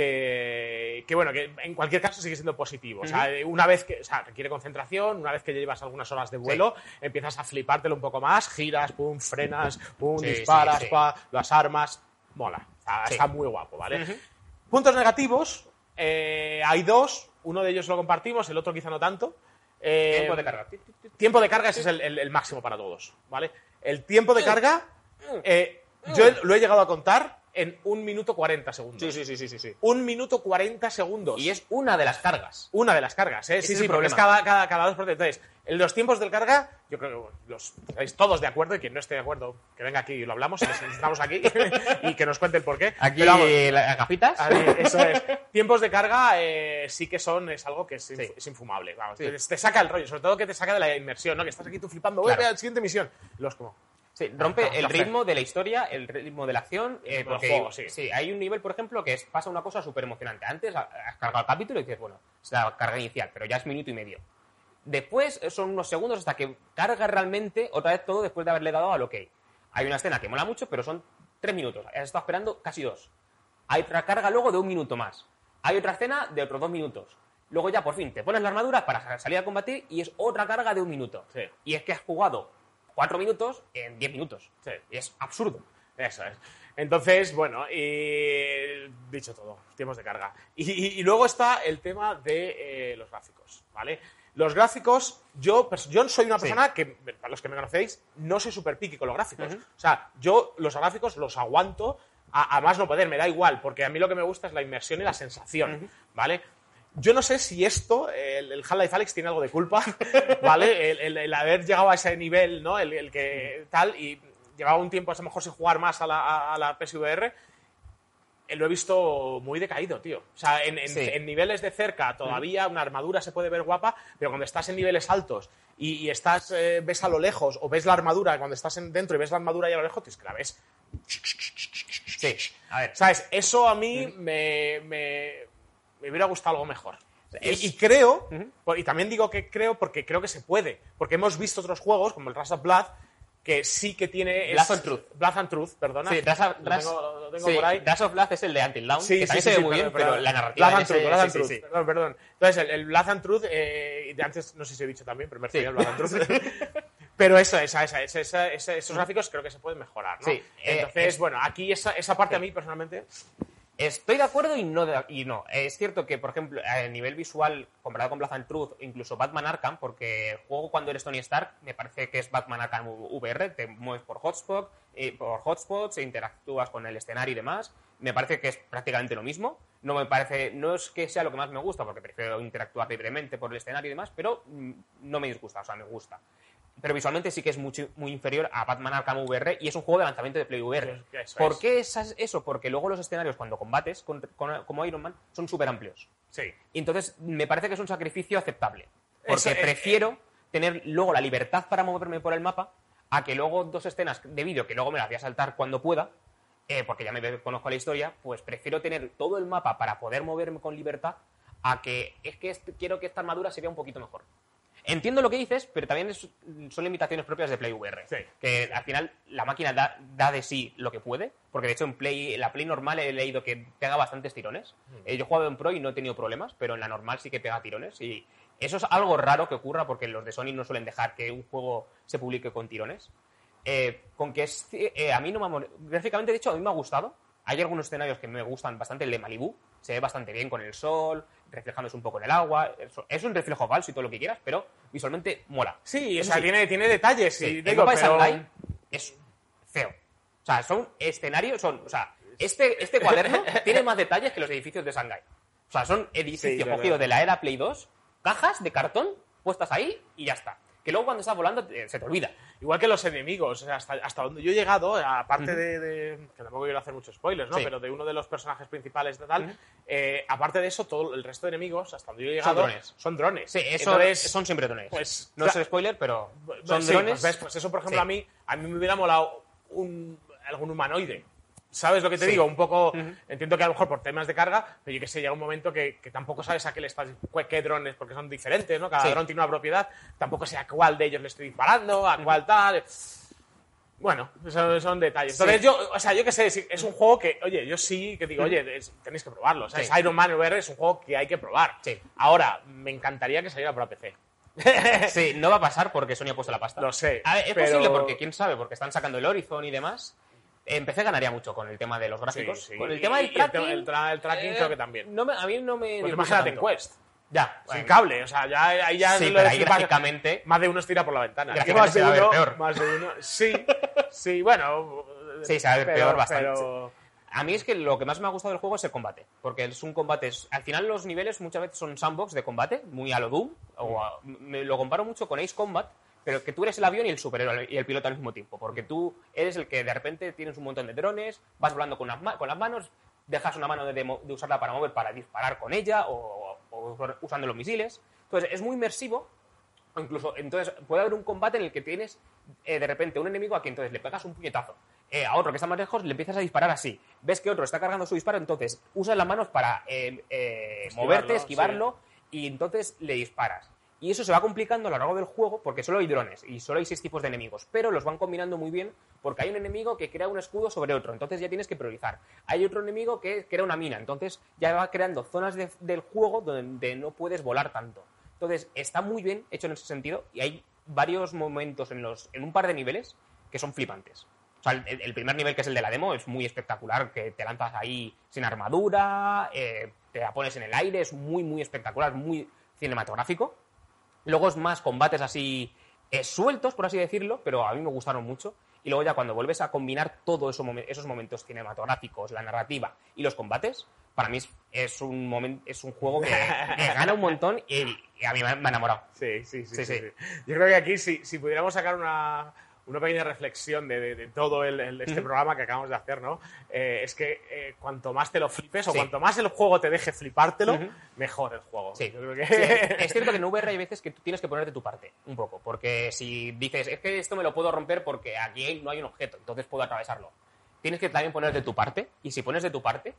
Que, que, bueno, que en cualquier caso sigue siendo positivo. O sea, una vez que, o sea, requiere concentración, una vez que llevas algunas horas de vuelo, empiezas a flipártelo un poco más, giras, pum, frenas, pum, Sí, disparas, sí, pa, las armas, mola. Está, muy guapo, ¿vale? Puntos negativos, eh, hay dos, uno de ellos lo compartimos, el otro quizá no tanto. Eh, Tiempo de carga. Tiempo de carga ese es el, el- el máximo para todos, ¿vale? El tiempo Mm. de carga, eh, yo lo he llegado a contar en un minuto 40 segundos. Sí, sí, sí, sí, sí, sí. Un minuto 40 segundos. Y es una de las cargas. una de las cargas, ¿eh? Ese Sí, es sí, el porque es cada, cada, cada dos por Entonces, En los tiempos del carga, yo creo que los estáis todos de acuerdo y quien no esté de acuerdo, que venga aquí y lo hablamos, y estamos aquí y que nos cuente el porqué. Aquí Pero vamos, las gafitas. a ver, eso es. Tiempos de carga eh, sí que son, es algo que es, inf- Sí. es infumable. Vamos, Sí. te, te saca el rollo, sobre todo que te saca de la inmersión, ¿no? Que estás aquí tú flipando, voy Claro. a la siguiente misión. Los como, Sí, rompe el ritmo de la historia, el ritmo de la acción. eh, porque juego, sí. hay un nivel, por ejemplo, que es, pasa una cosa súper emocionante. Antes ha- has cargado el capítulo y dices, bueno, es la carga inicial, pero ya es minuto y medio. Después eh, son unos segundos hasta que carga realmente otra vez todo después de haberle dado al OK. Hay una escena que mola mucho, pero son tres minutos. Has estado esperando casi dos. Hay otra carga luego de un minuto más. Hay otra escena de otros dos minutos. Luego ya por fin te pones la armadura para sa- salir a combatir y es otra carga de un minuto. Sí. Y es que has jugado cuatro minutos en diez minutos. Sí. Y es absurdo. Eso es. Entonces, bueno, y dicho todo, tiempos de carga. Y, y- y luego está el tema de eh, los gráficos, ¿vale? Los gráficos, yo, yo soy una Sí. persona que, para los que me conocéis, no soy súper piqui con los gráficos. O sea, yo los gráficos los aguanto a, a más no poder, me da igual, porque a mí lo que me gusta es la inmersión y la sensación, ¿vale? Yo no sé si esto, el, el Half-Life Alex tiene algo de culpa, ¿vale? El, el- el haber llegado a ese nivel, ¿no? El, que tal, y llevaba un tiempo a lo mejor sin jugar más a la, a- a la PSVR, eh, lo he visto muy decaído, tío. O sea, en, en- Sí. en niveles de cerca todavía una armadura se puede ver guapa, pero cuando estás en niveles altos y, y estás eh, ves a lo lejos o ves la armadura, cuando estás en- dentro y ves la armadura y a lo lejos, tío, es que la ves. Sí. A ver, ¿Sabes? Eso a mí me, me, me hubiera gustado algo mejor. Es- Y, y creo, y también digo que creo porque creo que se puede, porque hemos visto otros juegos, como el Rust of Blood, que sí que tiene... Blood and Truth. Blood and Truth, perdona. Sí, Dash of, lo Dash- tengo, lo tengo sí, por ahí. Dash of Blood es el de Until Dawn, Sí, que sí, también sí, se ve muy bien, pero la narrativa Blood and Truth, Blood and Truth. Perdón, perdón. Entonces, el, el Blood and Truth, eh, de antes no sé si he dicho también, pero me refería al Blood and Truth. pero eso, esa, esa, esa, esos gráficos creo que se pueden mejorar, ¿no? Sí, eh, Entonces, es- bueno, aquí esa, esa parte Sí. a mí personalmente... Estoy de acuerdo y no, de- y no. Es cierto que, por ejemplo, a nivel visual, comparado con Blood and Truth, incluso Batman Arkham, porque juego cuando eres Tony Stark, me parece que es Batman Arkham VR, te mueves por hotspot, eh, por hotspots, e interactúas con el escenario y demás. Me parece que es prácticamente lo mismo. No me parece, no es que sea lo que más me gusta, porque prefiero interactuar libremente por el escenario y demás, pero mm, no me disgusta, o sea, me gusta. Pero visualmente sí que es mucho, muy inferior a Batman Arkham VR y es un juego de lanzamiento de Play VR. Eso es. ¿Por qué es eso? Porque luego los escenarios cuando combates con- con- como Iron Man son súper amplios. Sí. Y entonces me parece que es un sacrificio aceptable. Porque Eso, eh, prefiero tener luego la libertad para moverme por el mapa a que luego dos escenas de vídeo que luego me las voy a saltar cuando pueda, eh, porque ya me conozco la historia, pues prefiero tener todo el mapa para poder moverme con libertad a que es que este- quiero que esta armadura se vea un poquito mejor. Entiendo lo que dices, pero también es- son limitaciones propias de Play VR. Sí. Que al final la máquina da, da de sí lo que puede, porque de hecho en Play, la Play normal he leído que pega bastantes tirones. Eh, yo he jugado en Pro y no he tenido problemas, pero en la normal sí que pega tirones. Y eso es algo raro que ocurra porque los de Sony no suelen dejar que un juego se publique con tirones. Eh, con que es, eh, a mí no me ha Gráficamente, de hecho, a mí me ha gustado. Hay algunos escenarios que me gustan bastante. El de Malibu se ve bastante bien con el sol, reflejándose un poco en el agua. Es un reflejo falso y todo lo que quieras, pero visualmente mola. Sí, o sea, sí. tiene, tiene detalles. Sí, y el digo, mapa de pero- Shanghai es feo. O sea, son escenarios, son, o sea, este, este cuaderno tiene más detalles que los edificios de Shanghai. O sea, son edificios cogidos de la era Play 2, cajas de cartón puestas ahí y ya está. Que luego cuando estás volando eh, se te olvida. Igual que los enemigos, o sea, hasta, hasta donde yo he llegado, aparte de, de- Que tampoco quiero hacer muchos spoilers, ¿no? Sí. Pero de uno de los personajes principales de tal, eh, aparte de eso, todo el resto de enemigos, hasta donde yo he llegado. drones. Son drones. Sí, eso Entonces, son siempre drones. pues, no cla- es spoiler, pero son sí, drones. Pues, ves, pues eso, por ejemplo, Sí. a mí a mí me hubiera molado un, algún humanoide. ¿Sabes lo que te Sí. digo? Un poco. Entiendo que a lo mejor por temas de carga, pero yo que sé, llega un momento que, que tampoco sabes a qué le estás. qué drones, porque son diferentes, ¿no? Cada Sí. dron tiene una propiedad. Tampoco sé a cuál de ellos le estoy disparando, a cuál tal. Bueno, eso son detalles. Sí. Entonces, yo, o sea, yo qué sé, es un juego que, oye, yo sí que digo, oye, es- tenéis que probarlo. O sea, es Iron Man VR es un juego que hay que probar. Sí. Ahora, me encantaría que saliera para PC. Sí, no va a pasar porque Sony ha puesto la pasta. Lo sé, A ver, es pero- posible porque, quién sabe, porque están sacando el Horizon y demás. En PC ganaría mucho con el tema de los gráficos. Sí, sí. Con el tema del tracking. tema- el tra- el tracking creo que también. no me- a mí no me. Pues imagínate en. Quest. Ya, Sin bueno. cable, o sea, ya, ahí ya Sí, lo pero ahí gráficamente- Más de uno se tira por la ventana. Más de uno, peor. Más de uno. Sí, sí, bueno. Sí, se va a ver pero- peor bastante. Pero, A mí es que lo que más me ha gustado del juego es el combate, porque es un combate, al final los niveles muchas veces son sandbox de combate, muy a lo Doom, o a- me lo comparo mucho con Ace Combat, pero que tú eres el avión y el superhéroe y el piloto al mismo tiempo, porque tú eres el que de repente tienes un montón de drones, vas volando con, las ma- con las manos, dejas una mano de, usarla para mover, para disparar con ella, o, o usando los misiles. Entonces es muy inmersivo, incluso, entonces puede haber un combate en el que tienes eh, de repente un enemigo a quien entonces le pegas un puñetazo. Eh, a otro que está más lejos le empiezas a disparar así. Ves que otro está cargando su disparo, entonces usas las manos para eh, eh, Esquivarlo, moverte, esquivarlo, y entonces le disparas. Y eso se va complicando a lo largo del juego porque solo hay drones y solo hay seis tipos de enemigos, pero los van combinando muy bien porque hay un enemigo que crea un escudo sobre otro, entonces ya tienes que priorizar. Hay otro enemigo que crea una mina, entonces ya va creando zonas de- del juego donde no puedes volar tanto. Entonces está muy bien hecho en ese sentido y hay varios momentos en, los, en un par de niveles que son flipantes. O sea, el, el primer nivel, que es el de la demo, es muy espectacular, que te lanzas ahí sin armadura, eh, te la pones en el aire, es muy, muy espectacular, muy cinematográfico. Luego es más combates así eh, sueltos, por así decirlo, pero a mí me gustaron mucho. Y luego ya cuando vuelves a combinar todos esos, momen- esos momentos cinematográficos, la narrativa y los combates, para mí es, es un, momen- es un juego que, que gana un montón y, y a mí me ha, enamorado. Sí, sí, sí, Sí, sí, sí. sí. Yo creo que aquí, si, si pudiéramos sacar una, una pequeña reflexión de, de- de todo el, el- este programa que acabamos de hacer, ¿no? Eh, es que eh, cuanto más te lo flipes o Sí. cuanto más el juego te deje flipártelo, mejor el juego. Sí. Yo creo que... Sí, es cierto que en VR hay veces que tú tienes que poner de tu parte, un poco, porque si dices, es que esto me lo puedo romper porque aquí no hay un objeto, entonces puedo atravesarlo. Tienes que también poner de tu parte, y si pones de tu parte,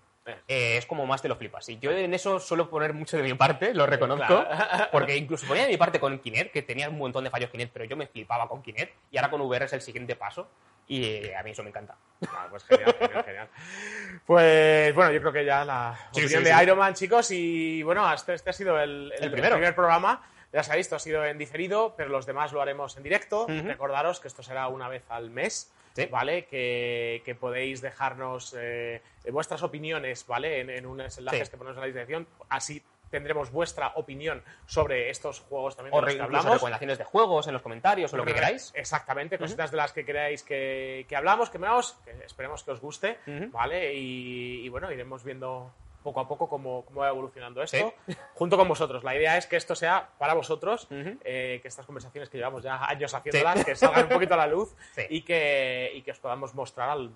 eh, es como más te lo flipas. Y yo en eso suelo poner mucho de mi parte, lo reconozco, Claro. porque incluso ponía de mi parte con Kinect, que tenía un montón de fallos Kinect, pero yo me flipaba con Kinect, y ahora con VR es el siguiente paso, y eh, a mí eso me encanta. Ah, pues genial, genial, genial. Pues bueno, yo creo que ya la Sí, opinión sí, de sí. Iron Man, chicos, y bueno, este, este ha sido el, el- El primer programa. Ya sabéis, esto ha sido en diferido, pero los demás lo haremos en directo. Ujú. Recordaros que esto será una vez al mes, Sí. ¿vale? Que, que podéis dejarnos eh, vuestras opiniones, ¿vale? En, en unos enlaces Sí. que ponemos en la descripción. Así tendremos vuestra opinión sobre estos juegos también de O los que hablamos. recomendaciones de juegos en los comentarios o lo que queráis. Exactamente, cositas de las que queráis que, que hablamos, que veamos, que esperemos que os guste. ¿vale? Y, y bueno, iremos viendo poco a poco cómo, cómo va evolucionando esto, junto con vosotros. La idea es que esto sea para vosotros, eh, que estas conversaciones que llevamos ya años haciéndolas, que salgan un poquito a la luz Sí. y, que, y que os podamos mostrar al-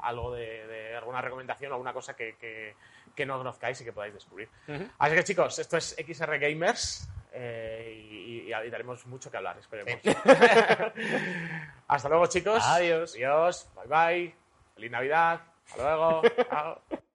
algo de, de alguna recomendación o alguna cosa que, que- que no conozcáis y que podáis descubrir. Así que chicos, esto es XR Gamers eh, y, y- y daremos mucho que hablar, esperemos. Hasta luego chicos. Adiós. Adiós. Bye bye. Feliz Navidad. Hasta luego.